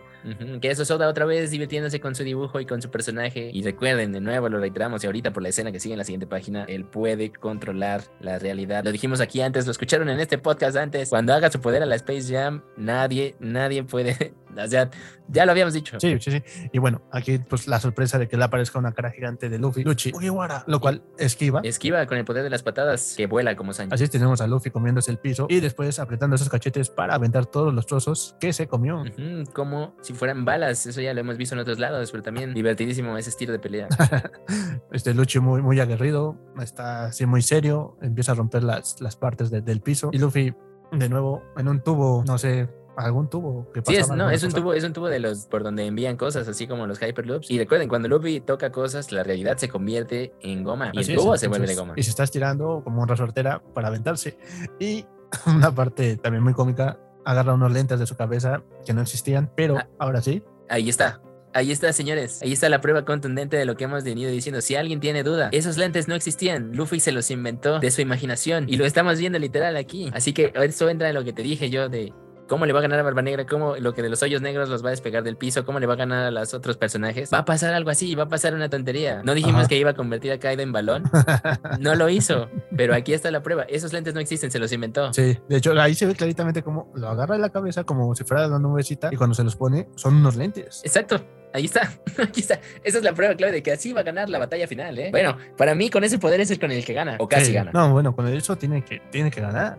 Que eso Soda otra vez divirtiéndose con su dibujo y con su personaje. Y recuerden, de nuevo lo reiteramos y ahorita por la escena que sigue en la siguiente página, él puede controlar la realidad. Lo dijimos aquí antes, lo escucharon en este podcast antes. Cuando haga su poder a la Space Jam, nadie, nadie puede. O sea, ya lo habíamos dicho. Sí, sí, sí. Y bueno, aquí pues la sorpresa de que le aparezca una cara gigante de Luffy, Luchi, Mugiwara, lo cual esquiva. Esquiva con el poder de las patadas que vuela como Sanji. Así tenemos a Luffy comiéndose el piso y después apretando esos cachetes para aventar todos los trozos que se comió. Como si fueran balas, eso ya lo hemos visto en otros lados, pero también divertidísimo ese estilo de pelea. Este Luchi muy, muy aguerrido, está así muy serio, empieza a romper las, las partes de- del piso y Luffy de nuevo en un tubo, no sé, algún tubo que Sí, es, no, es un cosa. tubo, es un tubo de los por donde envían cosas, así como los Hyperloops. Y recuerden, cuando Luffy toca cosas, la realidad se convierte en goma. Y Así el es, tubo se vuelve de entonces, goma. Y se está estirando como una resortera para aventarse. Y una parte también muy cómica, agarra unos lentes de su cabeza que no existían, pero Ah. ahora sí. Ahí está. Ahí está, señores. Ahí está la prueba contundente de lo que hemos venido diciendo. Si alguien tiene duda, esos lentes no existían. Luffy se los inventó de su imaginación y lo estamos viendo literal aquí. Así que eso entra en lo que te dije yo de cómo le va a ganar a Barba Negra, cómo lo que de los hoyos negros los va a despegar del piso, cómo le va a ganar a los otros personajes. Va a pasar algo así, va a pasar una tontería. No dijimos Ajá. que iba a convertir a Kaido en balón. No lo hizo, pero aquí está la prueba. Esos lentes no existen, se los inventó. Sí, de hecho ahí se ve claramente como lo agarra de la cabeza como si fuera dando un besita y cuando se los pone son unos lentes. Exacto. Ahí está, aquí está. Esa es la prueba clave de que así va a ganar la batalla final, ¿eh? Bueno, para mí con ese poder es el con el que gana, o casi Sí, gana. No, bueno, con eso tiene que, tiene que ganar.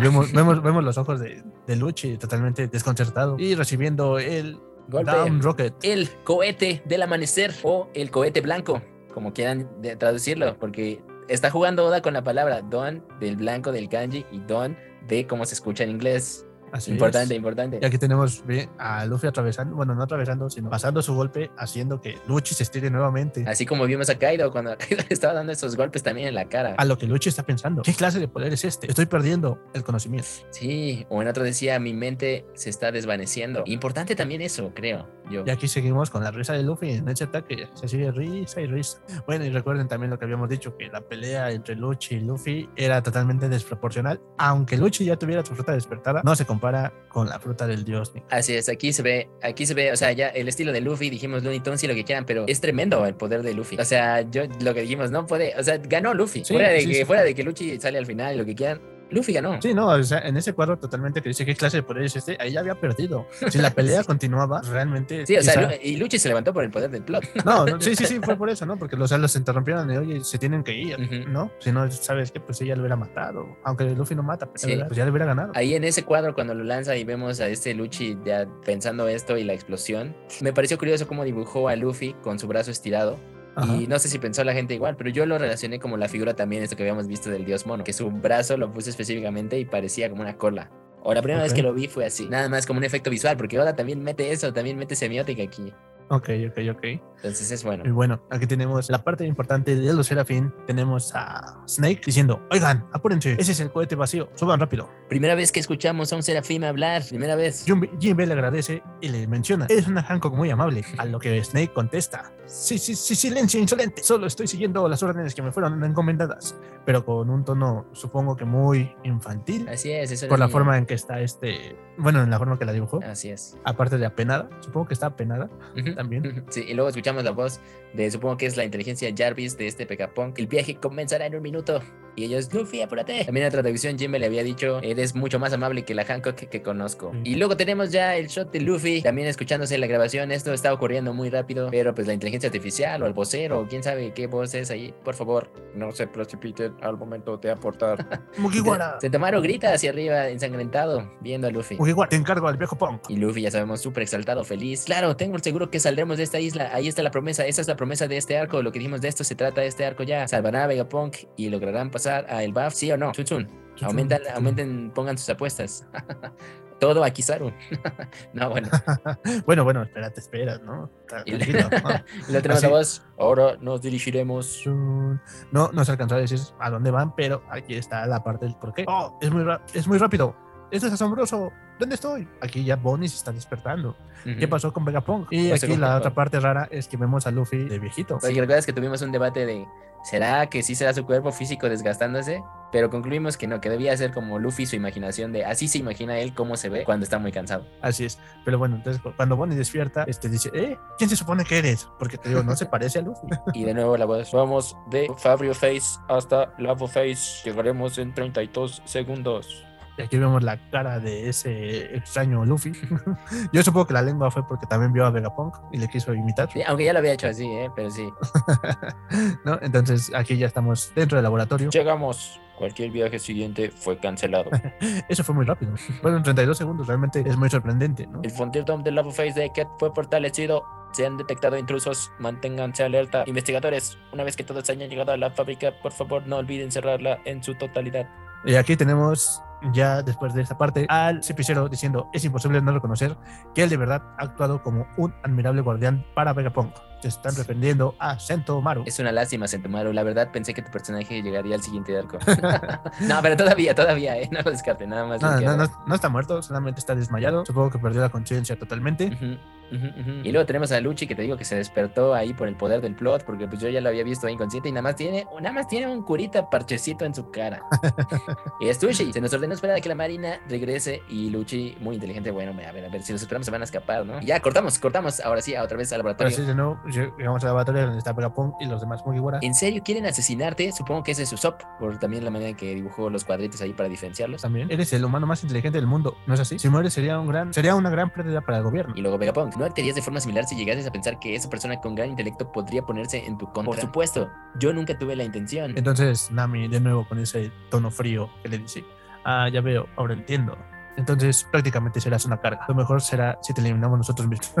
Vemos, vemos, vemos los ojos de, de Luchi totalmente desconcertado y recibiendo el Golpe. Down Rocket. El cohete del amanecer o el cohete blanco, como quieran de- traducirlo, porque está jugando Oda con la palabra don del blanco del kanji y don de cómo se escucha en inglés. Así importante, es. importante. Y aquí tenemos a Luffy atravesando, bueno, no atravesando, sino pasando su golpe, haciendo que Luchi se estire nuevamente. Así como vimos a Kaido cuando a Kaido le estaba dando esos golpes también en la cara. A lo que Luchi está pensando. ¿Qué clase de poder es este? Estoy perdiendo el conocimiento. Sí, o en otro decía, mi mente se está desvaneciendo. Importante también eso, creo yo. Y aquí seguimos con la risa de Luffy en ese ataque. Se sigue risa y risa. Bueno, y recuerden también lo que habíamos dicho, que la pelea entre Luchi y Luffy era totalmente desproporcional. Aunque Luchi ya tuviera su fruta despertada, no se compara con la fruta del dios. Así es, aquí se ve, aquí se ve, o sea, ya el estilo de Luffy, dijimos Looney Tunes y lo que quieran, pero es tremendo el poder de Luffy. O sea, yo lo que dijimos, no puede, o sea, ganó Luffy. Sí, fuera de sí, que sí. fuera de que Luffy sale al final y lo que quieran, Luffy ganó. Sí, no, o sea, en ese cuadro totalmente que dice qué clase de poder es este, ahí ya había perdido. Si la pelea continuaba, realmente. Sí, o sea, quizá- Lu- y Luffy se levantó por el poder del plot. No, no, sí, sí, sí, fue por eso, ¿no? Porque los los interrumpieron de, oye, se tienen que ir, Ujú. ¿no? Si no, ¿sabes qué? Pues ella lo hubiera matado. Aunque Luffy no mata, pero Sí. pues ya le hubiera ganado. Ahí en ese cuadro, cuando lo lanza y vemos a este Luffy ya pensando esto y la explosión, me pareció curioso cómo dibujó a Luffy con su brazo estirado. Ajá. Y no sé si pensó la gente igual, pero yo lo relacioné como la figura también, esto que habíamos visto del dios mono, que su brazo lo puse específicamente y parecía como una cola. O la primera vez que lo vi fue así, nada más como un efecto visual, porque Oda también mete eso, también mete semiótica aquí. Ok, ok, ok. Entonces es Y bueno. bueno, aquí tenemos la parte importante de los Serafín. Tenemos a Snake diciendo, oigan, apúrense, ese es el cohete vacío, suban rápido. Primera vez que escuchamos a un serafín hablar, primera vez. Jim Jinbe le agradece y le menciona, eres una Hancock muy amable. A lo que Snake contesta, sí, sí, sí, silencio insolente, solo estoy siguiendo las órdenes que me fueron encomendadas. Pero con un tono, supongo que muy infantil, Así es, eso por la forma en que está este, bueno, en la forma que la dibujó. Así es. Aparte de apenada, supongo que está apenada Ujú. También. Sí, y luego escuchamos la voz de, supongo que es la inteligencia Jarvis de este Pekapunk. El viaje comenzará en un minuto. Y ellos, Luffy, apúrate. También en otra traducción, Jimbe le había dicho, eres mucho más amable que la Hancock que, conozco. Y luego tenemos ya el shot de Luffy, también escuchándose la grabación. Esto está ocurriendo muy rápido, pero pues la inteligencia artificial o el vocero, o quién sabe qué voz es ahí, por favor, no se precipiten al momento de aportar. Mugiwara. Sentomaru grita hacia arriba, ensangrentado, viendo a Luffy. Mugiwara, te encargo al viejo Punk. Y Luffy, ya sabemos, súper exaltado, feliz. Claro, tengo el seguro que saldremos de esta isla. Ahí está la promesa, esa es la promesa de este arco. Lo que dijimos de esto se trata de este arco ya. Salvará a Vegapunk y lograrán pasar a el buff, sí o no. Chutsun. Aumentan, aumenten, pongan sus apuestas. Todo a Kizaru. no, bueno. bueno, bueno, espérate, espera, ¿no? Tranquilo. la otra voz, ahora nos dirigiremos. No, no se alcanzó a decir a dónde van, pero aquí está la parte del por qué. Oh, es muy, es muy rápido. Esto es asombroso. ¿Dónde estoy? Aquí ya Bonnie se está despertando. ¿Qué pasó con Vegapunk? Y aquí la otra parte rara es que vemos a Luffy de viejito. Porque recuerdas que tuvimos un debate de ¿será que sí será su cuerpo físico desgastándose? Pero concluimos que no, que debía ser como Luffy su imaginación de así se imagina él cómo se ve cuando está muy cansado. Así es. Pero bueno, entonces cuando Bonnie despierta, este dice, ¿eh? ¿Quién se supone que eres? Porque te digo, no se parece a Luffy. y de nuevo la voz, vamos de Fabio Face hasta Lavo Face. Llegaremos en 32 segundos. Y aquí vemos la cara de ese extraño Luffy. Yo supongo que la lengua fue porque también vio a Vegapunk y le quiso imitar. aunque ya lo había hecho así, ¿eh? pero sí. ¿No? Entonces aquí ya estamos dentro del laboratorio. Llegamos. Cualquier viaje siguiente fue cancelado. Eso fue muy rápido. Fueron 32 segundos, realmente es muy sorprendente. ¿no? El Frontier Dome del Lava Face de Ket fue fortalecido. Se han detectado intrusos, manténganse alerta. Investigadores, una vez que todos hayan llegado a la fábrica, por favor no olviden cerrarla en su totalidad. Y aquí tenemos ya después de esta parte, al cepillero diciendo es imposible no reconocer que él de verdad ha actuado como un admirable guardián para Vegapunk. Se están refiriendo a Sentomaru. Es una lástima, Sentomaru. La verdad pensé que tu personaje llegaría al siguiente arco. no, pero todavía, todavía, ¿eh? no lo descarte, nada más. No, no, no, está muerto, solamente está desmayado. Supongo que perdió la conciencia totalmente. Y luego tenemos a Luchi que te digo que se despertó ahí por el poder del plot, porque pues yo ya lo había visto ahí inconsciente y nada más tiene, nada más tiene un curita parchecito en su cara. y es Tushi. Se nos ordenó esperar a que la Marina regrese y Luchi, muy inteligente, bueno, a ver, a ver, si los esperamos se van a escapar, ¿no? Y ya, cortamos, cortamos, ahora sí, otra vez al laboratorio. sí, de nuevo, llegamos al laboratorio donde está Pegapong y los demás Mugiwara. ¿En serio quieren asesinarte? Supongo que ese es Usopp, por también la manera en que dibujó los cuadritos ahí para diferenciarlos. También, eres el humano más inteligente del mundo, ¿no es así? Si mueres sería, un gran, sería una gran pérdida para el gobierno. Y luego Vegapunk, ¿no actuarías de forma similar si llegases a pensar que esa persona con gran intelecto podría ponerse en tu contra? Por supuesto, yo nunca tuve la intención. Entonces, Nami, de nuevo con ese tono frío que le dice, ah, ya veo, ahora entiendo. Entonces prácticamente serás una carga. Lo mejor será si te eliminamos nosotros mismos.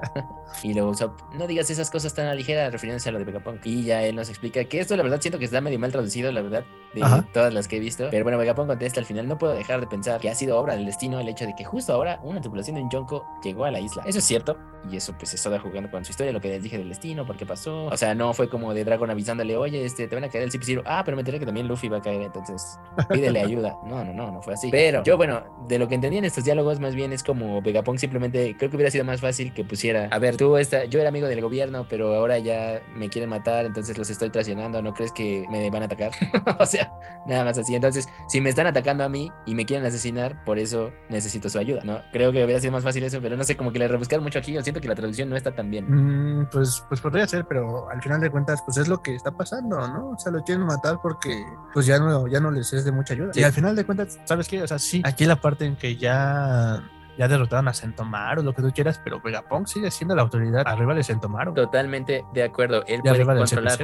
y luego, no digas esas cosas tan a ligera refiriéndose a lo de Vegapunk. Y ya él nos explica que esto la verdad siento que está medio mal traducido, la verdad, de todas las que he visto. Pero bueno, Vegapunk contesta al final, no puedo dejar de pensar que ha sido obra del destino el hecho de que justo ahora una tripulación de Yonko llegó a la isla. Eso es cierto. Y eso pues está jugando con su historia, lo que les dije del destino, por qué pasó. O sea, no fue como de Dragon avisándole, oye, este, te van a caer el cp Ah, pero me enteré que también Luffy va a caer, entonces pídele ayuda. No, no, no, no fue así. Pero yo, bueno, de lo que entendí en estos diálogos, más bien es como Vegapunk simplemente, creo que hubiera sido más fácil que pusiera, a ver, tú, esta, yo era amigo del gobierno, pero ahora ya me quieren matar, entonces los estoy traicionando, ¿no crees que me van a atacar? o sea, nada más así. Entonces, si me están atacando a mí y me quieren asesinar, por eso necesito su ayuda, ¿no? Creo que hubiera sido más fácil eso, pero no sé, como que le rebuscar mucho aquí, yo siento que la traducción no está tan bien. Mm, pues, pues podría ser, pero al final de cuentas, pues es lo que está pasando, ¿no? O sea, lo quieren matar porque pues ya no, ya no les es de mucha ayuda. Y al final de cuentas, ¿sabes qué? O sea, sí, aquí la parte en que ya ya derrotaron a Sentomaru, lo que tú quieras, pero Vegapunk sigue siendo la autoridad arriba de Sentomaru. Totalmente de acuerdo. Él puede controlar.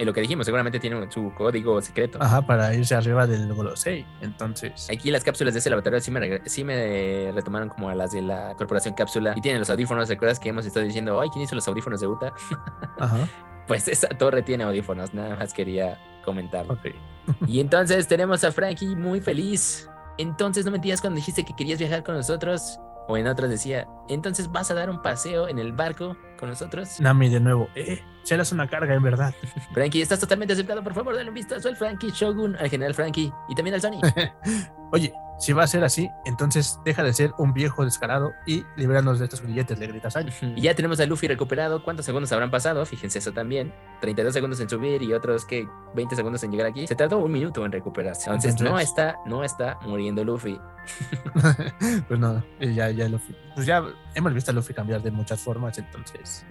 Y lo que dijimos, seguramente tiene su código secreto. Ajá, para irse arriba del Golosei. Entonces. Aquí las cápsulas de ese laboratorio sí me, sí me retomaron como a las de la Corporación Cápsula. Y tienen los audífonos. ¿Recuerdas que hemos estado diciendo, ay, ¿quién hizo los audífonos de Uta? Ajá. pues esa torre tiene audífonos, nada más quería comentar. y entonces tenemos a Frankie muy feliz entonces no mentías cuando dijiste que querías viajar con nosotros. O en otras decía, entonces vas a dar un paseo en el barco con nosotros. Nami, de nuevo, eh, serás una carga en verdad. Frankie, estás totalmente aceptado. Por favor, dale un vistazo al Frankie Shogun, al general Frankie y también al Sony. Oye, si va a ser así, entonces deja de ser un viejo descarado y libéranos de estos billetes, le gritas años. Y ya tenemos a Luffy recuperado. ¿Cuántos segundos habrán pasado? Fíjense eso también. 32 segundos en subir y otros que 20 segundos en llegar aquí. Se tardó un minuto en recuperarse. Entonces, no está, no está muriendo Luffy. pues no, ya, ya Luffy. Pues ya hemos visto a Luffy cambiar de muchas formas, entonces.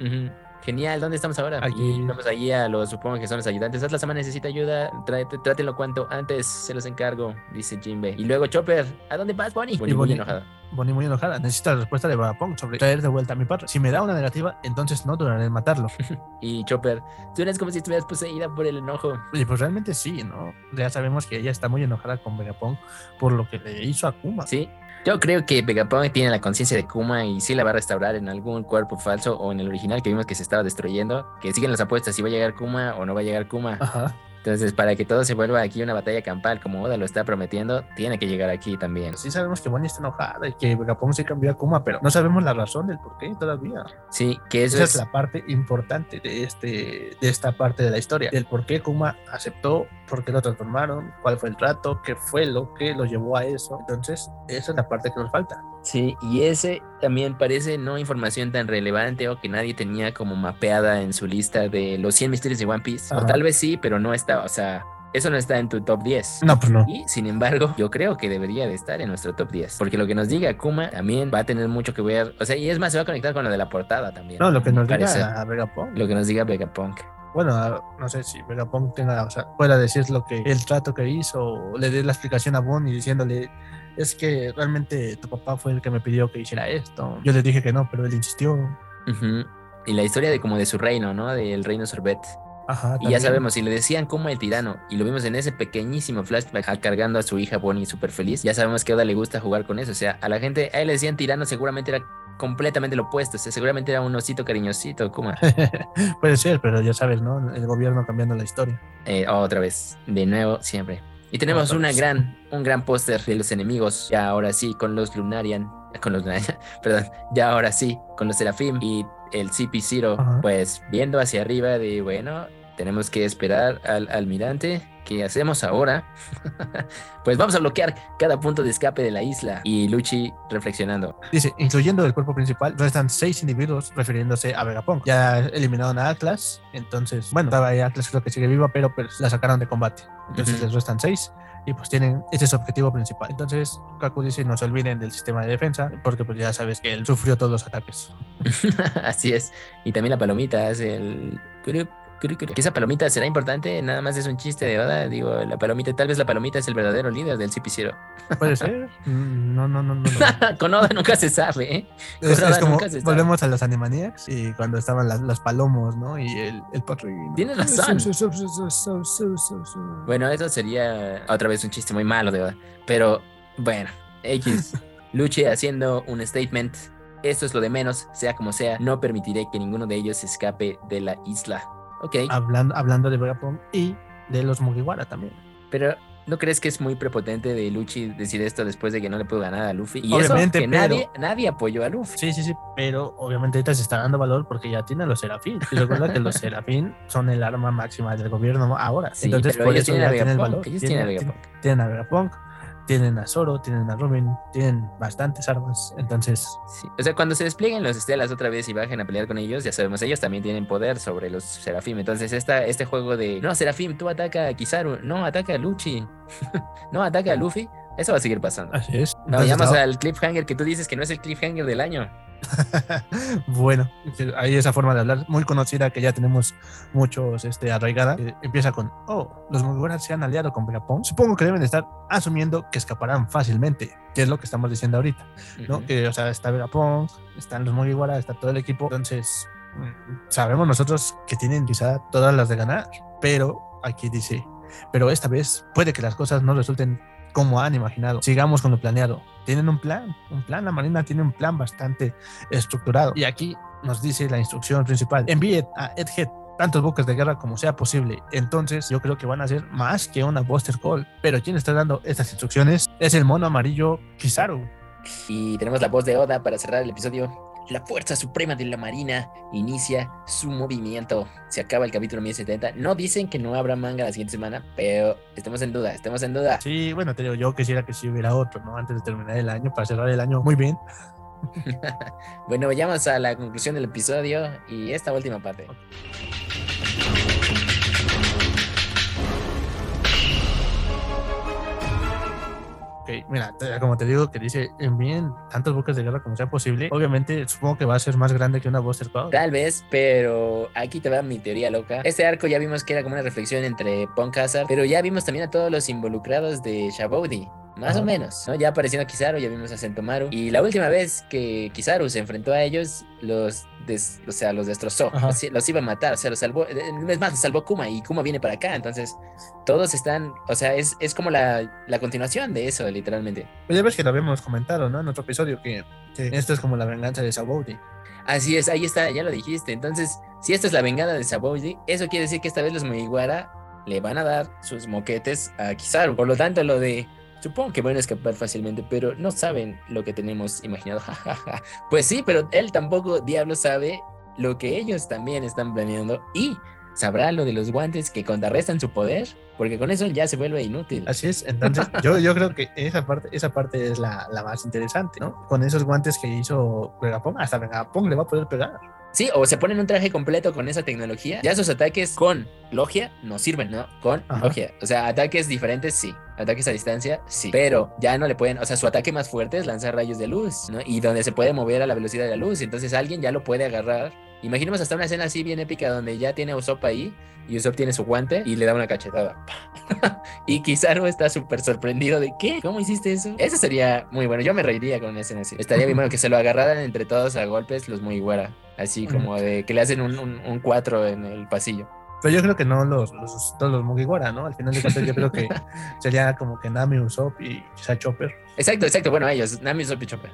Genial, ¿dónde estamos ahora? Aquí. Vamos allí a los, supongo que son los ayudantes. Atlas Sama necesita ayuda, tráete- trátelo cuanto antes, se los encargo, dice Jinbe. Y luego Chopper, ¿a dónde vas, Bonnie? Bonnie muy enojada. Bonnie muy enojada. Necesita la respuesta de Vegapunk sobre traer de vuelta a mi padre. Si me da una negativa, entonces no duraré en matarlo. Y Chopper, tú eres como si estuvieras poseída por el enojo. Y pues realmente sí, ¿no? Ya sabemos que ella está muy enojada con Vegapunk por lo que le hizo a Kuma. Sí. Yo creo que Vegapunk tiene la conciencia de Kuma y sí la va a restaurar en algún cuerpo falso o en el original que vimos que se estaba destruyendo. Que siguen las apuestas si va a llegar Kuma o no va a llegar Kuma. Ajá. Entonces, para que todo se vuelva aquí una batalla campal como Oda lo está prometiendo, tiene que llegar aquí también. Sí sabemos que Bonnie está enojada y que Vegapunk se cambió a Kuma, pero no sabemos la razón del por qué todavía. Sí, que eso Esa es... es la parte importante de, este, de esta parte de la historia. Del por qué Kuma aceptó, por qué lo transformaron, cuál fue el trato, qué fue lo que lo llevó a eso. Entonces, esa es la parte que nos falta. Sí, y ese también parece no información tan relevante o que nadie tenía como mapeada en su lista de los 100 misterios de One Piece. O tal vez sí, pero no está, o sea, eso no está en tu top 10. No, pues no. Y sin embargo, yo creo que debería de estar en nuestro top 10. Porque lo que nos diga Kuma también va a tener mucho que ver. O sea, y es más, se va a conectar con lo de la portada también. No, lo que nos parece. diga a Vegapunk. Lo que nos diga Vegapunk. Bueno, no sé si Vegapunk tenga, o sea, pueda decir lo que el trato que hizo, o le dé la explicación a Bonnie diciéndole, es que realmente tu papá fue el que me pidió que hiciera esto. Yo le dije que no, pero él insistió. Y la historia de como de su reino, ¿no? Del reino sorbet. Ajá. Y ya sabemos, si le decían como el tirano, y lo vimos en ese pequeñísimo flashback ah, cargando a su hija Bonnie súper feliz, ya sabemos que a Oda le gusta jugar con eso. O sea, a la gente, a él le decían tirano, seguramente era completamente lo opuesto. O sea, seguramente era un osito cariñosito, Kuma. Puede ser, pero ya sabes, ¿no? El gobierno cambiando la historia. Eh, otra vez, de nuevo, siempre. Y tenemos una gran, un gran póster de los enemigos, ya ahora sí, con los Lunarian, con los Lunarian, perdón, ya ahora sí, con los Serafim y el CP0, Ajá. pues viendo hacia arriba de, bueno, tenemos que esperar al almirante. ¿Qué hacemos ahora? pues vamos a bloquear cada punto de escape de la isla. Y Luchi reflexionando. Dice, incluyendo el cuerpo principal, restan seis individuos refiriéndose a Vegapunk. Ya eliminaron a Atlas, entonces, bueno, estaba ahí Atlas creo que sigue viva, pero pues, la sacaron de combate. Entonces les restan seis y pues tienen, ese es su objetivo principal. Entonces, Kaku dice, no se olviden del sistema de defensa, porque pues ya sabes que él sufrió todos los ataques. Así es. Y también la palomita hace el... Que esa palomita será importante, nada más es un chiste de Oda. Digo, la palomita, tal vez la palomita es el verdadero líder del CP0. Puede ser. Mm, No, no, no, no. no. Con Oda nunca se sabe, ¿eh? Es, Con Oda es como, nunca se sabe. volvemos a los Animaniacs y cuando estaban las, los palomos, ¿no? Y el, el padrino. Tienes razón. Bueno, eso sería otra vez un chiste muy malo de Oda. Pero bueno, X. Luche haciendo un statement. Esto es lo de menos, sea como sea. No permitiré que ninguno de ellos escape de la isla. Ok, Hablando, hablando de Vegapunk y de los Mugiwara también. pero ¿no crees que es muy prepotente de Luchi decir esto después de que no le pudo ganar a Luffy? Y Obviamente, eso que pero- nadie, nadie apoyó a Luffy. Sí, sí, sí, pero obviamente ahorita se está dando valor porque ya tienen los Serafín. Y recuerda que los Serafín son el arma máxima del gobierno ahora. Sí, Entonces, por ellos eso tienen a ya tienen el valor. ellos tienen a Tienen, Vegapunk. tienen a Vegapunk, tienen a Zoro, tienen a Robin, tienen bastantes armas. Entonces, Sí, O sea, cuando se desplieguen los estelas otra vez y bajen a pelear con ellos, ya sabemos, ellos también tienen poder sobre los Serafim. Entonces, esta, este juego de, no, Serafim, tú ataca a Kizaru, no, ataca a Luchi, no, ataca a Luffy, eso va a seguir pasando. así es. No, Entonces, vayamos ahora- al cliffhanger que tú dices que no es el cliffhanger del año. bueno, hay esa forma de hablar muy conocida que ya tenemos muchos este, arraigada. que empieza con, oh, los Mugiwara se han aliado con Vegapunk. Supongo que deben estar asumiendo que escaparán fácilmente, que es lo que estamos diciendo ahorita. ¿no? Ujú. Que, o sea, está Vegapunk, están los Mugiwara, está todo el equipo. Entonces, mm, sabemos nosotros que tienen quizá todas las de ganar, pero aquí dice, pero esta vez puede que las cosas no resulten como han imaginado. Sigamos con lo planeado. Tienen un plan, un plan. La Marina tiene un plan bastante estructurado. Y aquí nos dice la instrucción principal. Envíe a Edhead tantos buques de guerra como sea posible. Entonces yo creo que van a ser más que una Buster Call. Pero quien está dando estas instrucciones es el mono amarillo Kizaru. Y tenemos la voz de Oda para cerrar el episodio. La Fuerza Suprema de la Marina inicia su movimiento. Se acaba el capítulo 1070. No dicen que no habrá manga la siguiente semana, pero estamos en duda, estamos en duda. Sí, bueno, te digo, yo quisiera que si hubiera otro, ¿no? Antes de terminar el año, para cerrar el año muy bien. bueno, vayamos a la conclusión del episodio y esta última parte. Mira, como te digo, que dice envíen tantos buques de guerra como sea posible. Obviamente, supongo que va a ser más grande que una Buster Cloud. Tal vez, pero aquí te va mi teoría loca. Este arco ya vimos que era como una reflexión entre Punk Hazard, pero ya vimos también a todos los involucrados de Shabody. Más o menos, ¿no? Ya apareciendo Kizaru, ya vimos a Sentomaru. Y la última vez que Kizaru se enfrentó a ellos, los, o sea, los destrozó. Los, iba a matar, o sea, los salvó. Eh, es más, los salvó Kuma y Kuma viene para acá. Entonces, todos están, o sea, es, es como la, la continuación de eso, literalmente. Pues ya ves que lo habíamos comentado, ¿no? En otro episodio, que, esto es como la venganza de Sabaudi. Así es, ahí está, ya lo dijiste. Entonces, si esto es la venganza de Sabaudi, eso quiere decir que esta vez los Mugiwara le van a dar sus moquetes a Kizaru. Por lo tanto, lo de Supongo que van a escapar fácilmente, pero no saben lo que tenemos imaginado. pues sí, pero él tampoco, diablo, sabe lo que ellos también están planeando y sabrá lo de los guantes que contrarrestan su poder, porque con eso ya se vuelve inútil. Así es, entonces yo, yo creo que esa parte, esa parte es la, la más interesante, ¿no? Con esos guantes que hizo Vegapunk, hasta Vegapunk le va a poder pegar. Sí, o se ponen un traje completo con esa tecnología. Ya sus ataques con logia no sirven, ¿no? Con logia. O sea, ataques diferentes sí. Ataques a distancia sí. Pero ya no le pueden. O sea, su ataque más fuerte es lanzar rayos de luz, ¿no? Y donde se puede mover a la velocidad de la luz. Entonces alguien ya lo puede agarrar. Imaginemos hasta una escena así bien épica donde ya tiene a Usopp ahí y Usopp tiene su guante y le da una cachetada. y Kizaru está súper sorprendido de ¿qué? ¿Cómo hiciste eso? Eso sería muy bueno. Yo me reiría con una escena así. Estaría bien bueno que se lo agarraran entre todos a golpes los muy güera. Así como de que le hacen un, un, cuatro en el pasillo. Pero yo creo que no los, los todos los Mugiwara, ¿no? Al final de cuentas yo creo que sería como que Nami, Usopp y quizá Chopper. Exacto, exacto. Bueno, ellos, Nami, Usopp y Chopper.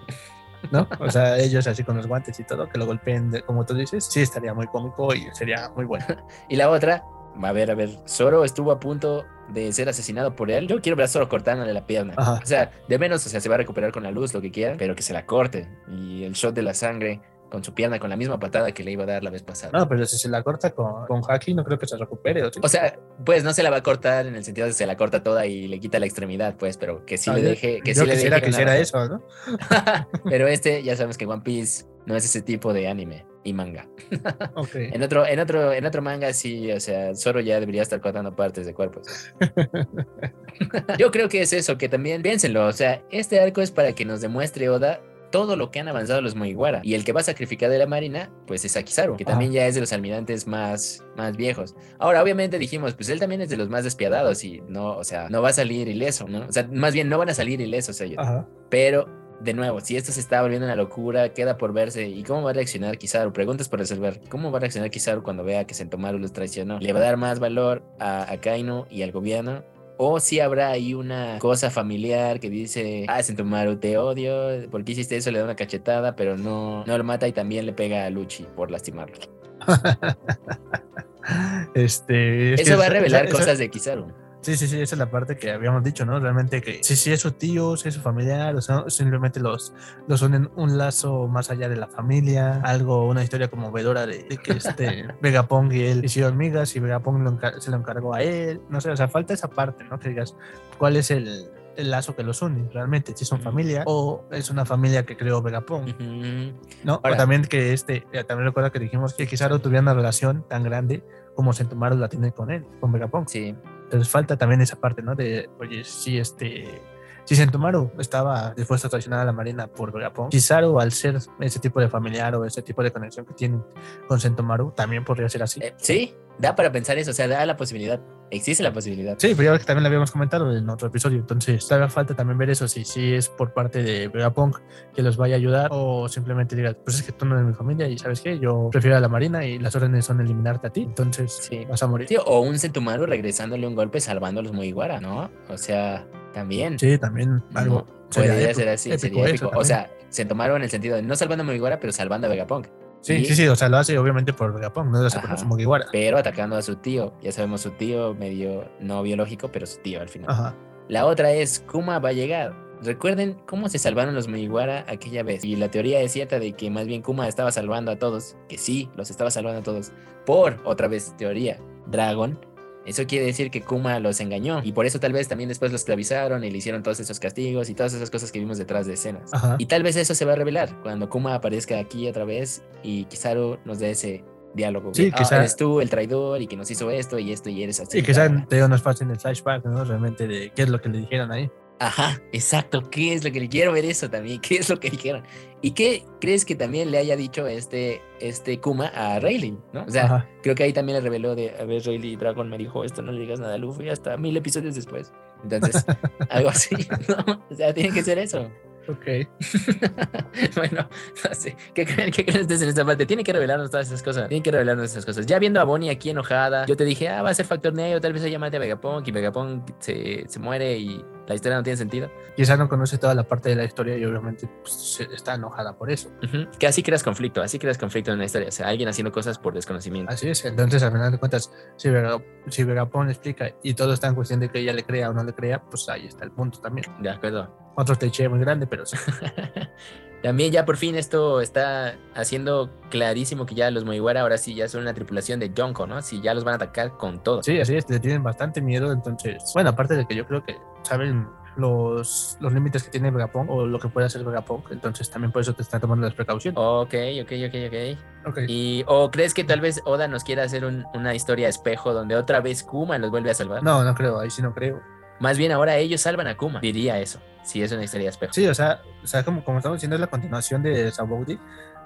¿No? O sea, ellos así con los guantes y todo, que lo golpeen, como tú dices, sí estaría muy cómico y sería muy bueno. y la otra, a ver, a ver, Zoro estuvo a punto de ser asesinado por él. Yo quiero ver a Zoro cortándole la pierna. O sea, de menos, o sea, se va a recuperar con la luz, lo que quiera, pero que se la corte. Y el shot de la sangre con su pierna, con la misma patada que le iba a dar la vez pasada. No, pero si se la corta con, con Haki, no creo que se recupere. ¿o, sea, pues no se la va a cortar en el sentido de que se la corta toda y le quita la extremidad, pues, pero que sí le deje. Que yo sí quisiera que hiciera eso, ¿no? pero este, ya sabemos que One Piece no es ese tipo de anime y manga. okay. en, otro, en, otro, en otro manga sí, o sea, Zoro ya debería estar cortando partes de cuerpos. Yo creo que es eso, que también piénsenlo, o sea, este arco es para que nos demuestre Oda todo lo que han avanzado los Mugiwara. Y el que va a sacrificar de la marina, pues es Akizaru, que también ya es de los almirantes más, más viejos. Ahora, obviamente dijimos, pues él también es de los más despiadados y no, o sea, no va a salir ileso, ¿no? O sea, más bien no van a salir ilesos ellos. Pero de nuevo, si esto se está volviendo una locura, queda por verse. ¿Y cómo va a reaccionar Kizaru? Preguntas por resolver. ¿Cómo va a reaccionar Kizaru cuando vea que Sentomaru los traicionó? ¿Le va a dar más valor a, a Kainu y al gobierno? O si habrá ahí una cosa familiar que dice, ah, Sentomaru, te odio, porque hiciste eso? Le da una cachetada, pero no, no lo mata y también le pega a Luchi por lastimarlo. este, eso va a revelar cosas de Kizaru. Sí, sí, sí, esa es la parte que habíamos dicho, ¿no? Realmente que sí, sí es su tío, sí es su familiar, o sea, simplemente los, los unen un lazo más allá de la familia, algo, una historia conmovedora de, de que este Vegapong y él hicieron migas y Vegapong se lo encargó a él, no sé, o sea, falta esa parte, ¿no? Que digas, ¿cuál es el, el lazo que los une realmente, si son familia o es una familia que creó Vegapong, ¿no? o también que este, eh, también recuerda que dijimos que quizá no tuviera una relación tan grande como Sentomaru la tiene con él, con Vegapong. Sí. Entonces falta también esa parte, ¿no? De, oye, si este... Si Sentomaru estaba dispuesto a traicionar a la Marina por Vegapunk, Kizaru, al ser ese tipo de familiar o ese tipo de conexión que tienen con Sentomaru, también podría ser así. Eh, sí, da para pensar eso, o sea, da la posibilidad. Existe la posibilidad. Sí, pero ya que también lo habíamos comentado en otro episodio. Entonces, todavía falta también ver eso, si, si es por parte de Vegapunk que los vaya a ayudar o simplemente diga, pues es que tú no eres mi familia y sabes qué, yo prefiero a la Marina y las órdenes son eliminarte a ti. Entonces, sí. vas a morir. Sí, o un Sentomaru regresándole un golpe salvando a los Mugiwara, ¿no? O sea, también. Sí, también algo. podría ser así, sería épico. O sea, Sentomaru en el sentido de no salvando a Mugiwara, pero salvando a Vegapunk. Sí, sí, sí, o sea, lo hace obviamente por Vegapunk, no lo hace por su Mugiwara. Pero atacando a su tío, ya sabemos su tío medio no biológico, pero su tío al final. Ajá. La otra es, Kuma va a llegar. Recuerden cómo se salvaron los Mugiwara aquella vez. Y la teoría es cierta de que más bien Kuma estaba salvando a todos, que sí, los estaba salvando a todos, por, otra vez, teoría, Dragon, eso quiere decir que Kuma los engañó y por eso tal vez también después los esclavizaron y le hicieron todos esos castigos y todas esas cosas que vimos detrás de escenas. Y tal vez eso se va a revelar cuando Kuma aparezca aquí otra vez y Kizaru nos dé ese diálogo. Sí, que ah, eres tú el traidor y que nos hizo esto y esto y eres así. Y quizá te nos pasen el flashback, ¿no? Realmente de qué es lo que le dijeron ahí. Ajá, exacto. ¿Qué es lo que le quiero ver eso también? ¿Qué es lo que dijeron? ¿Y qué crees que también le haya dicho este, este Kuma a Rayleigh? ¿no? O sea, Ajá. creo que ahí también le reveló de, a ver, Rayleigh Dragon me dijo, esto no le digas nada a Luffy hasta mil episodios después. Entonces, algo así, ¿no? O sea, tiene que ser eso. Ok. bueno, no sé. ¿Qué creen, ¿Qué creen ustedes en esta parte? Tiene que revelarnos todas esas cosas. Tiene que revelarnos esas cosas. Ya viendo a Bonnie aquí enojada, yo te dije, ah, va a ser Factor Neo, tal vez se llama a Vegapunk y Vegapunk se, se muere y la historia no tiene sentido. Quizá no conoce toda la parte de la historia y obviamente pues, está enojada por eso. Ujú. Que así creas conflicto, así creas conflicto en la historia. O sea, alguien haciendo cosas por desconocimiento. Así es. Entonces, al final de cuentas, si, Vega- si explica y todo está en cuestión de que ella le crea o no le crea, pues ahí está el punto también. De acuerdo. Otro cliché muy grande, pero sí. También ya por fin esto está haciendo clarísimo que ya los Mugiwara ahora sí ya son una tripulación de Yonko, ¿no? Si ya los van a atacar con todo. Sí, así es, le tienen bastante miedo, entonces, bueno, aparte de que yo creo que saben los, los límites que tiene Vegapunk o lo que puede hacer Vegapunk, entonces también por eso te están tomando las precauciones. Ok, ok, ok, ok. Ok. Y, ¿O crees que tal vez Oda nos quiera hacer un- una historia espejo donde otra vez Kuma los vuelve a salvar? No, no creo, ahí sí no creo. Más bien ahora ellos salvan a Kuma. Diría eso, si es una historia espejo. Sí, o sea, o sea como, como estamos diciendo, es la continuación de Sabaudi,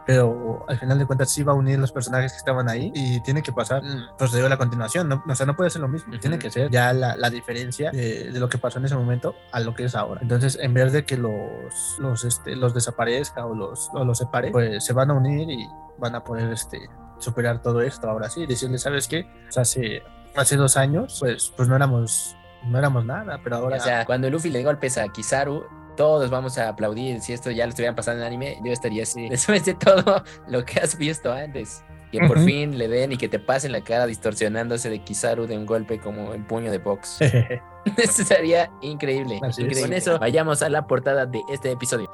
pero al final de cuentas sí va a unir los personajes que estaban ahí y tiene que pasar, mm, pues digo, la continuación, ¿no? o sea, no puede ser lo mismo, Ujú. tiene que ser ya la, la diferencia de, de lo que pasó en ese momento a lo que es ahora. Entonces, en vez de que los, los, este, los desaparezca o los, o los separe, pues se van a unir y van a poder este, superar todo esto ahora sí, decirle, ¿sabes qué? O sea, hace, hace dos años, pues, pues no éramos... No éramos nada, pero ahora O sea, cuando Luffy le golpes a Kizaru, todos vamos a aplaudir. Si esto ya lo estuvieran pasando en anime, yo estaría así. Después de todo lo que has visto antes. Que por fin le den y que te pasen la cara distorsionándose de Kizaru de un golpe como en puño de box. Eso sería increíble. Así es. increíble. Con eso, vayamos a la portada de este episodio.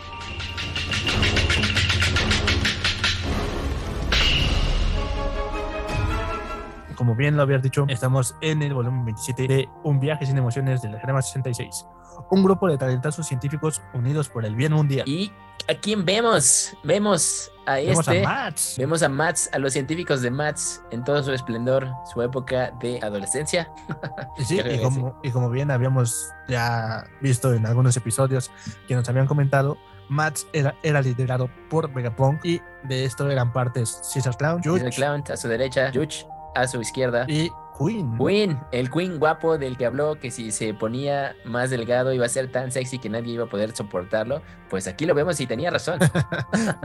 Como bien lo habías dicho, estamos en el volumen 27 de Un viaje sin emociones de la Grama 66. Un grupo de talentosos científicos unidos por el bien mundial. ¿Y a quién vemos? Vemos a Vemos este. a Mats. Vemos a Mats, a los científicos de Mats en todo su esplendor, su época de adolescencia. Sí, y como, y como bien habíamos ya visto en algunos episodios que nos habían comentado, Mats era, era liderado por Vegapunk y de esto eran partes Caesar Clown, Caesar Clown a su derecha, Yuch a su izquierda. y Queen. Queen, el Queen guapo del que habló que si se ponía más delgado iba a ser tan sexy que nadie iba a poder soportarlo. Pues aquí lo vemos y tenía razón.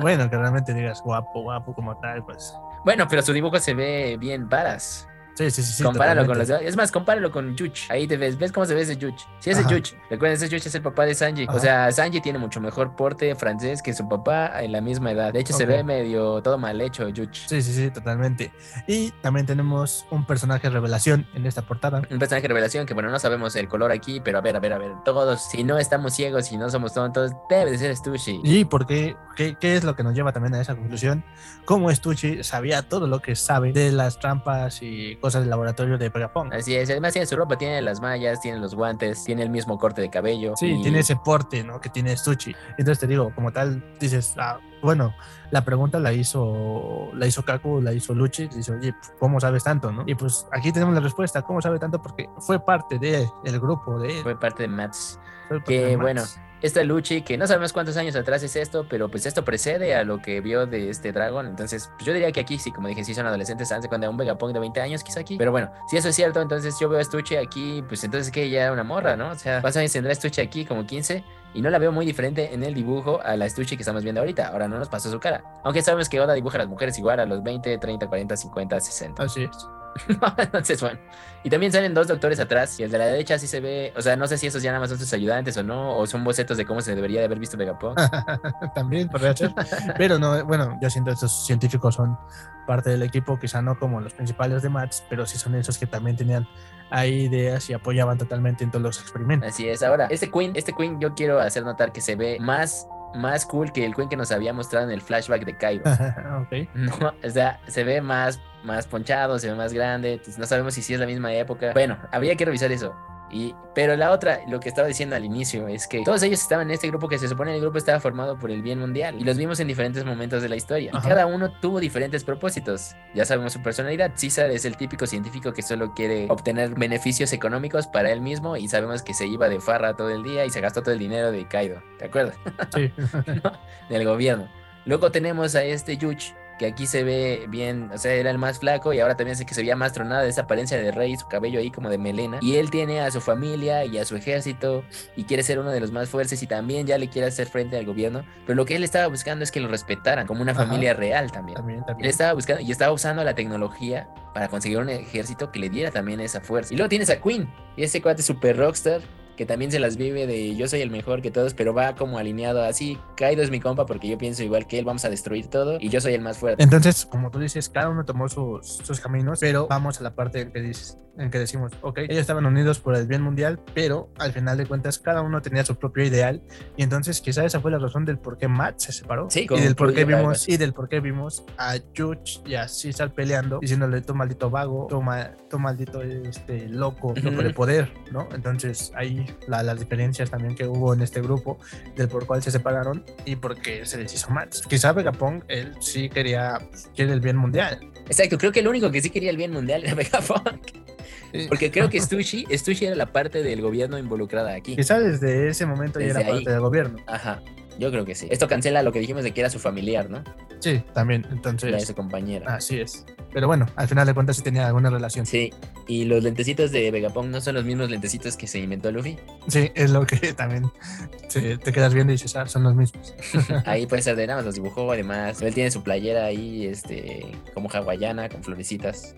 Bueno, que realmente digas guapo, guapo como tal, pues. Bueno, pero su dibujo se ve bien varas. Sí, sí, sí. compáralo con los. Es más, compáralo con Yuch. Ahí te ves. ¿Ves cómo se ve ese Yuch? Sí, ese. Yuch. Recuerden, ese Yuch es el papá de Sanji. Ajá. O sea, Sanji tiene mucho mejor porte francés que su papá en la misma edad. De hecho, se ve medio todo mal hecho, Yuch. Sí, sí, sí, totalmente. Y también tenemos un personaje revelación en esta portada. Un personaje revelación que, bueno, no sabemos el color aquí, pero a ver, a ver, a ver. Todos, si no estamos ciegos, si no somos tontos, debe de ser Stussy. ¿Y por qué, qué, qué es lo que nos lleva también a esa conclusión? Cómo Stucci sabía todo lo que sabe de las trampas y cosas del laboratorio de Vegapunk. Así es, además tiene su ropa, tiene las mallas, tiene los guantes, tiene el mismo corte de cabello. Sí, y- tiene ese porte, ¿no? Que tiene Stucci. Entonces te digo, como tal, dices, ah, bueno, la pregunta la hizo, la hizo Kaku, la hizo Luchi, dice, oye, ¿cómo sabes tanto, no? Y pues aquí tenemos la respuesta, ¿cómo sabe tanto? Porque fue parte del grupo de Fue parte de Mats. Que, bueno. Esta Luchi, que no sabemos cuántos años atrás es esto, pero pues esto precede a lo que vio de este dragón. Entonces, pues yo diría que aquí sí, como dije, sí son adolescentes, antes cuando un Vegapunk de 20 años, quizá aquí. Pero bueno, si eso es cierto, entonces yo veo a Stucci aquí, pues entonces que ella era una morra, ¿no? O sea, ¿cuántos años tendrá Stucci aquí? Como 15. Y no la veo muy diferente en el dibujo a la Stucci que estamos viendo ahorita. Ahora no nos pasó su cara. Aunque sabemos que Oda dibuja a las mujeres igual a los 20, 30, 40, 50, 60. Así es. Entonces, bueno. Y también salen dos doctores atrás. Y el de la derecha sí se ve. O sea, no sé si esos ya nada más son sus ayudantes o no. O son bocetos de cómo se debería de haber visto Vegapunk. También podría ser. Pero no, bueno, yo siento que estos científicos son parte del equipo, quizá no como los principales de Mats, pero sí son esos que también tenían ahí ideas y apoyaban totalmente en todos los experimentos. Así es. Ahora, este Queen, este Queen, yo quiero hacer notar que se ve más, más cool que el Queen que nos había mostrado en el flashback de Cairo. ok. No, o sea, se ve más, más ponchado, se ve más grande. no sabemos si sí es la misma época. Bueno, habría que revisar eso. Y, pero la otra, lo que estaba diciendo al inicio, es que todos ellos estaban en este grupo que se supone el grupo estaba formado por el bien mundial. Y los vimos en diferentes momentos de la historia. Y cada uno tuvo diferentes propósitos. Ya sabemos su personalidad. César es el típico científico que solo quiere obtener beneficios económicos para él mismo. Y sabemos que se iba de farra todo el día y se gastó todo el dinero de Kaido. ¿Te acuerdas? Sí. Del gobierno. Luego tenemos a este Yuch, que aquí se ve bien, o sea, era el más flaco y ahora también sé que se veía más tronada de esa apariencia de rey, su cabello ahí como de melena. Y él tiene a su familia y a su ejército y quiere ser uno de los más fuertes y también ya le quiere hacer frente al gobierno. Pero lo que él estaba buscando es que lo respetaran como una familia real también. también, también. Él estaba buscando y estaba usando la tecnología para conseguir un ejército que le diera también esa fuerza. Y luego tienes a Queen y ese cuate super rockstar que también se las vive de yo soy el mejor que todos, pero va como alineado así, Kaido es mi compa porque yo pienso igual que él, vamos a destruir todo y yo soy el más fuerte. Entonces, como tú dices, cada uno tomó sus, sus caminos, pero vamos a la parte que dices, en que decimos, ok, ellos estaban unidos por el bien mundial, pero al final de cuentas cada uno tenía su propio ideal y entonces quizá esa fue la razón del por qué Matt se separó sí, y del por qué vimos y del por qué vimos a Yuch y a César peleando diciéndole tú maldito vago, tú, maldito este loco, loco de poder, ¿no? Entonces ahí las diferencias también que hubo en este grupo del por cuál se separaron y por qué se les hizo Matt. Quizá Vegapunk él sí quería quiere el bien mundial. Exacto, creo que el único que sí quería el bien mundial era Vegapunk. Porque creo que Stushi, Stushi era la parte del gobierno involucrada aquí. Quizá desde ese momento ya era parte del gobierno. Ajá. Yo creo que sí. Esto cancela lo que dijimos de que era su familiar, ¿no? Sí, también. Entonces. Era su compañera. Así es. Pero bueno, al final de cuentas sí tenía alguna relación. Sí. Y los lentecitos de Vegapunk no son los mismos lentecitos que se inventó Luffy. Sí, es lo que también te quedas viendo y dices, ah, son los mismos. ahí puede ser de nada más los dibujó. Además, él tiene su playera ahí, este, como hawaiana, con florecitas.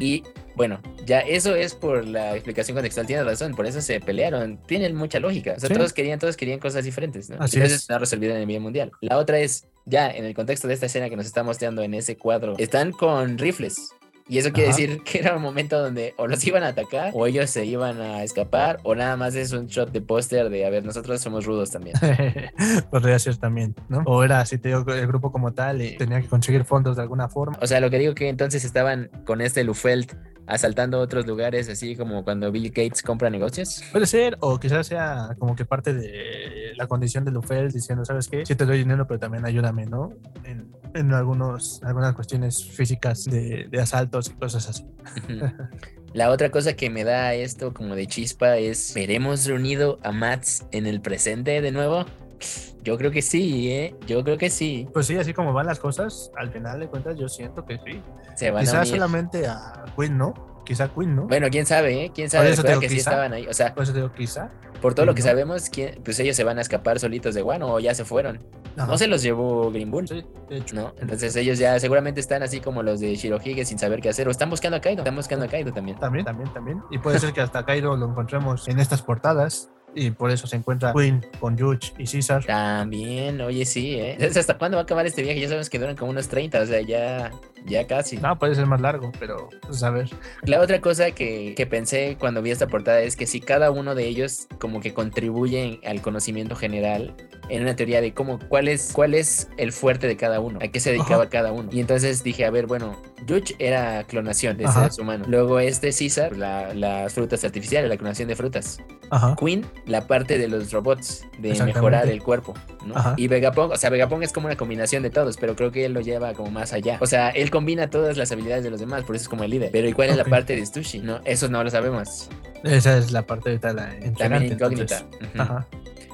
Y bueno, ya eso es por la explicación contextual. Tienes razón, por eso se pelearon. Tienen mucha lógica. O sea, todos querían, todos querían cosas diferentes, ¿no? Así es. está resolvido en el bien mundial. La otra es, ya en el contexto de esta escena que nos está mostrando en ese cuadro, están con rifles. Y eso quiere decir que era un momento donde o los iban a atacar o ellos se iban a escapar o nada más es un shot de póster de, a ver, nosotros somos rudos también. Podría ser también, ¿no? O era así, te digo, el grupo como tal y tenía que conseguir fondos de alguna forma. O sea, lo que digo que entonces estaban con este Lufelt asaltando otros lugares, así como cuando Bill Gates compra negocios. Puede ser, o quizás sea como que parte de la condición de Lufel diciendo, ¿sabes qué? Sí te doy dinero, pero también ayúdame, ¿no? En, en algunos, algunas cuestiones físicas de, de asaltos y cosas así. La otra cosa que me da esto como de chispa es, ¿veremos reunido a Mats en el presente de nuevo? Yo creo que sí, ¿eh? Yo creo que sí. Pues sí, así como van las cosas, al final de cuentas yo siento que sí. Se van Quizás solamente a Queen, ¿no? Quizá Queen, ¿no? Bueno, quién sabe, ¿eh? Quién sabe. Eso que sí estaban ahí. O sea, por eso digo quizá. Por todo lo que sabemos, pues ellos se van a escapar solitos de Guano o ya se fueron. No se los llevó Green Bull. Sí, de hecho. ¿no? Entonces ellos ya seguramente están así como los de Shirohige sin saber qué hacer. O están buscando a Kaido. Están buscando a Kaido también. También, también, también. Y puede ser que hasta Kaido lo encontremos en estas portadas y por eso se encuentra Queen con Yuch y César. También, oye, sí, ¿eh? ¿Hasta cuándo va a acabar este viaje? Ya sabemos que duran como unos 30, o sea, ya, ya casi. No, puede ser más largo, pero pues a ver. La otra cosa que, que pensé cuando vi esta portada es que si cada uno de ellos como que contribuye al conocimiento general en una teoría de cómo, cuál es, cuál es el fuerte de cada uno, a qué se dedicaba cada uno. Y entonces dije, a ver, bueno, Yuch era clonación de seres humanos. Luego este César, las frutas artificiales, la clonación de frutas. Ajá. Queen la parte de los robots, de mejorar el cuerpo, ¿no? Y Vegapunk, o sea, Vegapunk es como una combinación de todos, pero creo que él lo lleva como más allá. O sea, él combina todas las habilidades de los demás, por eso es como el líder. Pero ¿y cuál es la parte de Stushi? No, eso no lo sabemos. Esa es la parte de tal También incógnita.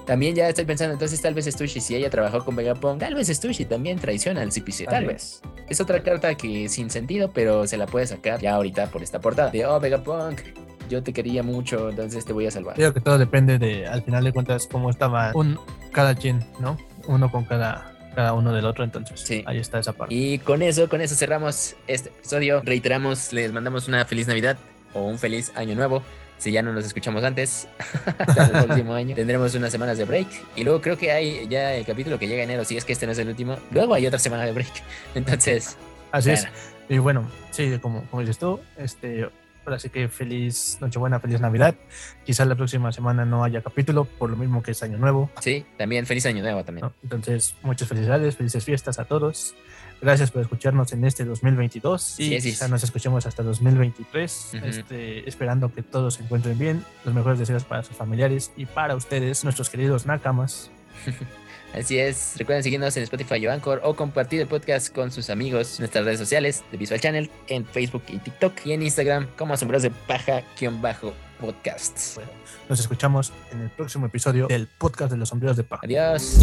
También ya estoy pensando, entonces tal vez Stushi, si ella trabajó con Vegapunk, tal vez Stushi también traiciona al CPC, tal, vez. Es otra carta que sin sentido, pero se la puede sacar ya ahorita por esta portada. De, oh, Vegapunk, yo te quería mucho, entonces te voy a salvar. Creo que todo depende de, al final de cuentas, cómo estaba un, cada quien, ¿no? Uno con cada, cada uno del otro, entonces sí. ahí está esa parte. Y con eso, con eso cerramos este episodio. Reiteramos, les mandamos una feliz Navidad o un feliz año nuevo. Si ya no nos escuchamos antes, hasta el próximo año, tendremos unas semanas de break. Y luego creo que hay ya el capítulo que llega enero, si es que este no es el último. Luego hay otra semana de break. Entonces. Así es. Y bueno, sí, como, como dices tú, este, Así que feliz Nochebuena, feliz Navidad. Quizás la próxima semana no haya capítulo, por lo mismo que es Año Nuevo. Sí, también feliz Año Nuevo también. Entonces, muchas felicidades, felices fiestas a todos. Gracias por escucharnos en este 2022 y Sí, sí, quizá sí. nos escuchemos hasta 2023, Ujú. este, esperando que todos se encuentren bien. Los mejores deseos para sus familiares y para ustedes, nuestros queridos Nakamas. Así es, recuerden seguirnos en Spotify o Anchor o compartir el podcast con sus amigos en nuestras redes sociales de Visual Channel, en Facebook y TikTok y en Instagram como sombreros de paja-podcasts. Nos escuchamos en el próximo episodio del podcast de los sombreros de paja. Adiós.